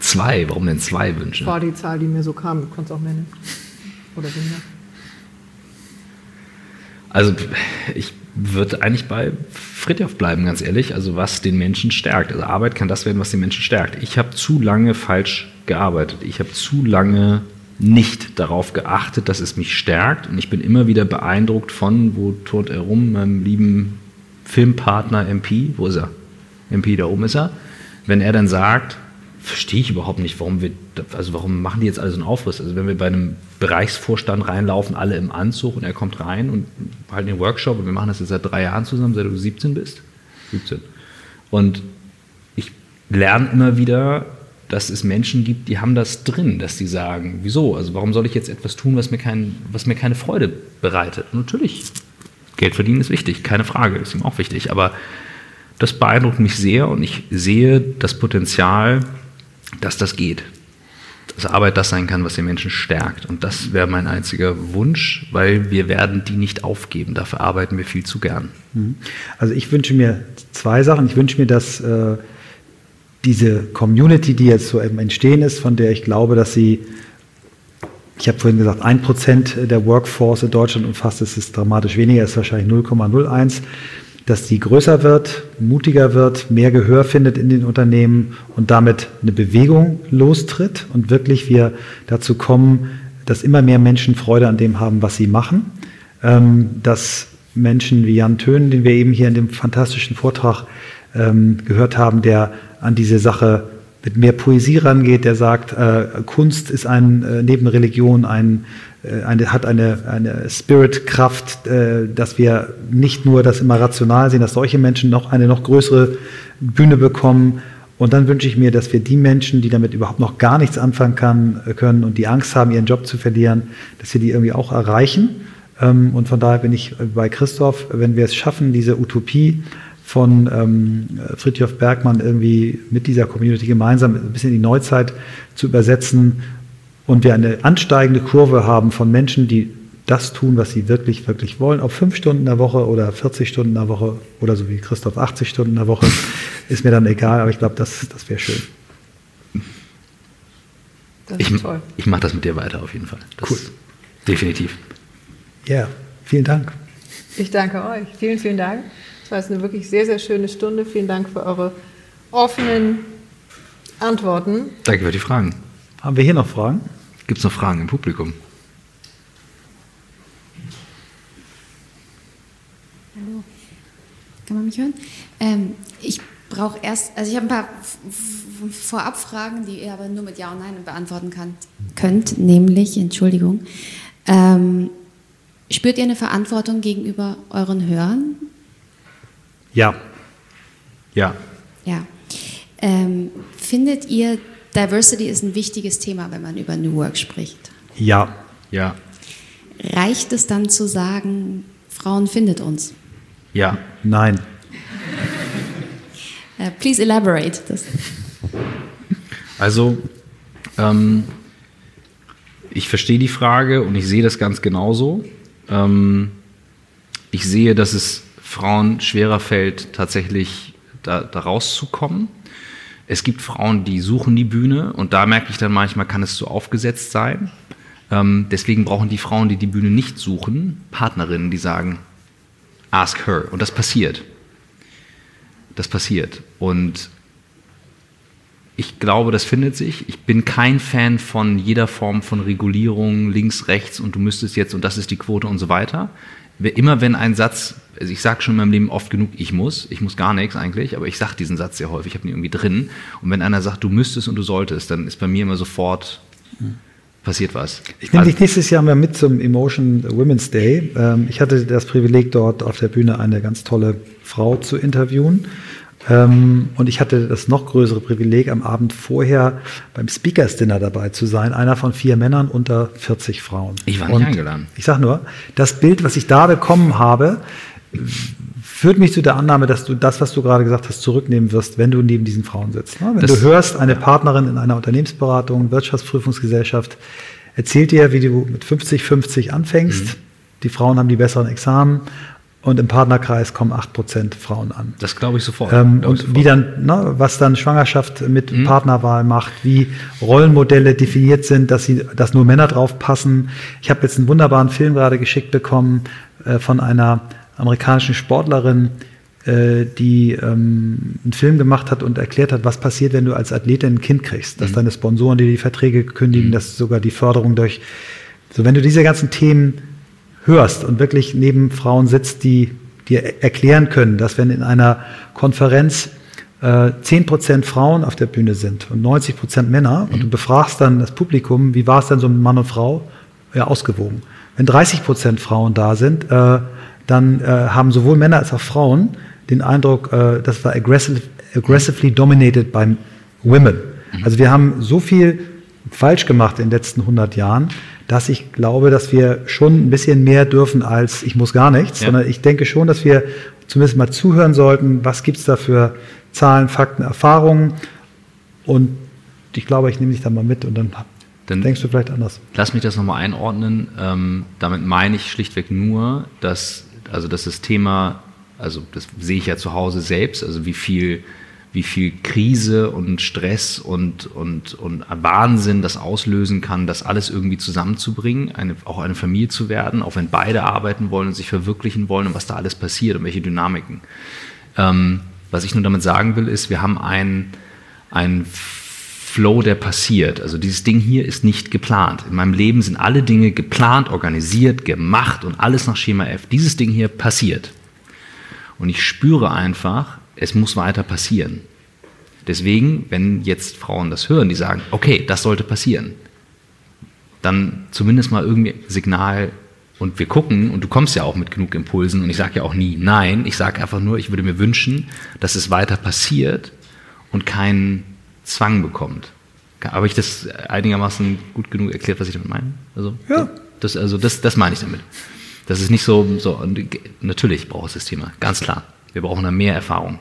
Zwei? Warum denn zwei Wünsche? War die Zahl, die mir so kam. Du kannst auch nennen. Oder weniger. Also ich würde eigentlich bei Fritjof bleiben, ganz ehrlich. Also was den Menschen stärkt. Also Arbeit kann das werden, was den Menschen stärkt. Ich habe zu lange falsch gearbeitet. Ich habe zu lange nicht darauf geachtet, dass es mich stärkt. Und ich bin immer wieder beeindruckt von, wo tot er rum, meinem lieben Filmpartner MP, wo ist er? MP, da oben ist er. Wenn er dann sagt, verstehe ich überhaupt nicht, warum wir, also warum machen die jetzt alle so einen Aufriss? Also wenn wir bei einem Bereichsvorstand reinlaufen, alle im Anzug und er kommt rein und halt den Workshop und wir machen das jetzt seit drei Jahren zusammen, seit du 17 bist. 17. Und ich lerne immer wieder, dass es Menschen gibt, die haben das drin, dass die sagen, wieso? Also warum soll ich jetzt etwas tun, was mir, kein, was mir keine Freude bereitet? natürlich, Geld verdienen ist wichtig, keine Frage, ist ihm auch wichtig, aber das beeindruckt mich sehr und ich sehe das Potenzial, dass das geht. Dass Arbeit das sein kann, was den Menschen stärkt. Und das wäre mein einziger Wunsch, weil wir werden die nicht aufgeben. Dafür arbeiten wir viel zu gern. Mhm. Also ich wünsche mir zwei Sachen. Ich wünsche mir, dass äh, diese Community, die jetzt so im Entstehen ist, von der ich glaube, dass sie ich habe vorhin gesagt, ein Prozent der Workforce in Deutschland umfasst, das ist dramatisch weniger, ist wahrscheinlich 0,01 dass die größer wird, mutiger wird, mehr Gehör findet in den Unternehmen und damit eine Bewegung lostritt und wirklich wir dazu kommen, dass immer mehr Menschen Freude an dem haben, was sie machen, ähm, dass Menschen wie Jan Tönen, den wir eben hier in dem fantastischen Vortrag ähm, gehört haben, der an diese Sache mit mehr Poesie rangeht, der sagt, äh, Kunst ist ein, äh, neben Religion ein eine, hat eine, eine Spirit-Kraft, äh, dass wir nicht nur das immer rational sehen, dass solche Menschen noch eine noch größere Bühne bekommen. Und dann wünsche ich mir, dass wir die Menschen, die damit überhaupt noch gar nichts anfangen kann, äh, können und die Angst haben, ihren Job zu verlieren, dass wir die irgendwie auch erreichen. Ähm, und von daher bin ich bei Christoph, wenn wir es schaffen, diese Utopie von ähm, Fritjof Bergmann irgendwie mit dieser Community gemeinsam ein bisschen in die Neuzeit zu übersetzen und wir eine ansteigende Kurve haben von Menschen, die das tun, was sie wirklich, wirklich wollen. Ob fünf Stunden in der Woche oder 40 Stunden in der Woche oder so wie Christoph 80 Stunden in der Woche, <laughs> ist mir dann egal, aber ich glaube, das, das wäre schön. ich ich mache das mit dir weiter auf jeden Fall. Das cool. Definitiv. Ja, yeah, vielen Dank. Ich danke euch. Vielen, vielen Dank. Es war jetzt eine wirklich sehr, sehr schöne Stunde. Vielen Dank für eure offenen Antworten. Danke für die Fragen. Haben wir hier noch Fragen? Gibt es noch Fragen im Publikum? Hallo. Kann man mich hören? Ähm, ich brauche erst, also ich habe ein paar Vorabfragen, die ihr aber nur mit Ja und Nein beantworten kann, könnt, nämlich, Entschuldigung, ähm, spürt ihr eine Verantwortung gegenüber euren Hörern? Ja. Ja. Ja. Ähm, findet ihr, Diversity ist ein wichtiges Thema, wenn man über New Work spricht? Ja. Ja. Reicht es dann zu sagen, Frauen findet uns? Ja. Nein. Uh, please elaborate. Das. Also, ähm, ich verstehe die Frage und ich sehe das ganz genauso. Ähm, ich sehe, dass es Frauen schwerer fällt, tatsächlich da, da rauszukommen. Es gibt Frauen, die suchen die Bühne und da merke ich dann manchmal, kann es zu aufgesetzt sein. Ähm, deswegen brauchen die Frauen, die die Bühne nicht suchen, Partnerinnen, die sagen, ask her. Und das passiert. Das passiert. Und ich glaube, das findet sich. Ich bin kein Fan von jeder Form von Regulierung, links, rechts und du müsstest jetzt und das ist die Quote und so weiter. Immer wenn ein Satz, also ich sage schon in meinem Leben oft genug, ich muss, ich muss gar nichts eigentlich, aber ich sage diesen Satz sehr häufig, ich habe ihn irgendwie drin. Und wenn einer sagt, du müsstest und du solltest, dann ist bei mir immer sofort passiert was. Ich nehme also, dich nächstes Jahr mal mit zum Emotion Women's Day. Ähm, ich hatte das Privileg, dort auf der Bühne eine ganz tolle Frau zu interviewen. Ähm, und ich hatte das noch größere Privileg, am Abend vorher beim Speakers Dinner dabei zu sein. Einer von vier Männern unter 40 Frauen. Ich war nicht und eingeladen. Ich sag nur, das Bild, was ich da bekommen habe, führt mich zu der Annahme, dass du das, was du gerade gesagt hast, zurücknehmen wirst, wenn du neben diesen Frauen sitzt. Ne? Wenn das, du hörst, eine Partnerin in einer Unternehmensberatung, Wirtschaftsprüfungsgesellschaft, erzählt dir, wie du mit 50, 50 anfängst. Mhm. Die Frauen haben die besseren Examen und im Partnerkreis kommen 8% Frauen an. Das glaube ich sofort. Ähm, glaub und sofort. wie dann, ne, was dann Schwangerschaft mit mhm. Partnerwahl macht, wie Rollenmodelle definiert sind, dass sie, dass nur Männer drauf passen. Ich habe jetzt einen wunderbaren Film gerade geschickt bekommen äh, von einer amerikanischen Sportlerin, äh, die ähm, einen Film gemacht hat und erklärt hat, was passiert, wenn du als Athletin ein Kind kriegst, dass mhm. deine Sponsoren dir die Verträge kündigen, mhm. dass sogar die Förderung durch, so wenn du diese ganzen Themen hörst und wirklich neben Frauen sitzt, die dir erklären können, dass wenn in einer Konferenz äh, 10% Frauen auf der Bühne sind und 90% Männer mhm. und du befragst dann das Publikum, wie war es denn so mit Mann und Frau? Ja, ausgewogen. Wenn 30% Frauen da sind, äh, dann äh, haben sowohl Männer als auch Frauen den Eindruck, äh, das war aggressive, aggressively dominated by women. Mhm. Also wir haben so viel falsch gemacht in den letzten 100 Jahren, dass ich glaube, dass wir schon ein bisschen mehr dürfen als ich muss gar nichts, ja. sondern ich denke schon, dass wir zumindest mal zuhören sollten, was gibt es da für Zahlen, Fakten, Erfahrungen und ich glaube, ich nehme dich da mal mit und dann, dann denkst du vielleicht anders. Lass mich das nochmal einordnen. Ähm, damit meine ich schlichtweg nur, dass, also dass das Thema, also das sehe ich ja zu Hause selbst, also wie viel wie viel Krise und Stress und, und, und Wahnsinn das auslösen kann, das alles irgendwie zusammenzubringen, eine, auch eine Familie zu werden, auch wenn beide arbeiten wollen und sich verwirklichen wollen und was da alles passiert und welche Dynamiken. Ähm, was ich nur damit sagen will, ist, wir haben einen, einen Flow, der passiert. Also dieses Ding hier ist nicht geplant. In meinem Leben sind alle Dinge geplant, organisiert, gemacht und alles nach Schema F. Dieses Ding hier passiert. Und ich spüre einfach, es muss weiter passieren. Deswegen, wenn jetzt Frauen das hören, die sagen, okay, das sollte passieren, dann zumindest mal irgendwie Signal und wir gucken, und du kommst ja auch mit genug Impulsen, und ich sage ja auch nie nein, ich sage einfach nur, ich würde mir wünschen, dass es weiter passiert und keinen Zwang bekommt. Habe ich das einigermaßen gut genug erklärt, was ich damit meine? Also, ja. das, also das, das meine ich damit. Das ist nicht so, so natürlich braucht es das Thema, ganz klar. Wir brauchen da mehr Erfahrung.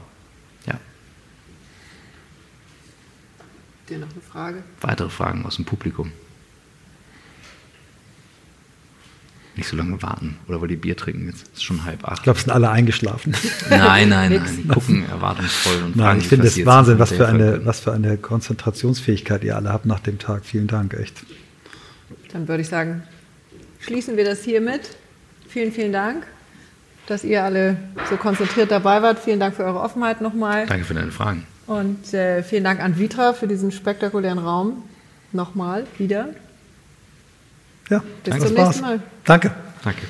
Dir noch eine Frage? Weitere Fragen aus dem Publikum? Nicht so lange warten. Oder wollt ihr Bier trinken? Jetzt ist schon halb acht. Ich glaube, es sind alle eingeschlafen. <laughs> Nein, nein, nein. Die gucken erwartungsvoll und Nein, fragen ich finde es Wahnsinn, was für, eine, können. was für eine Konzentrationsfähigkeit ihr alle habt nach dem Tag. Vielen Dank, echt. Dann würde ich sagen, schließen wir das hiermit. Vielen, vielen Dank, dass ihr alle so konzentriert dabei wart. Vielen Dank für eure Offenheit nochmal. Danke für deine Fragen. Und äh, vielen Dank an Vitra für diesen spektakulären Raum. Nochmal, wieder. Ja, Bis das zum nächsten Mal. Danke. Danke.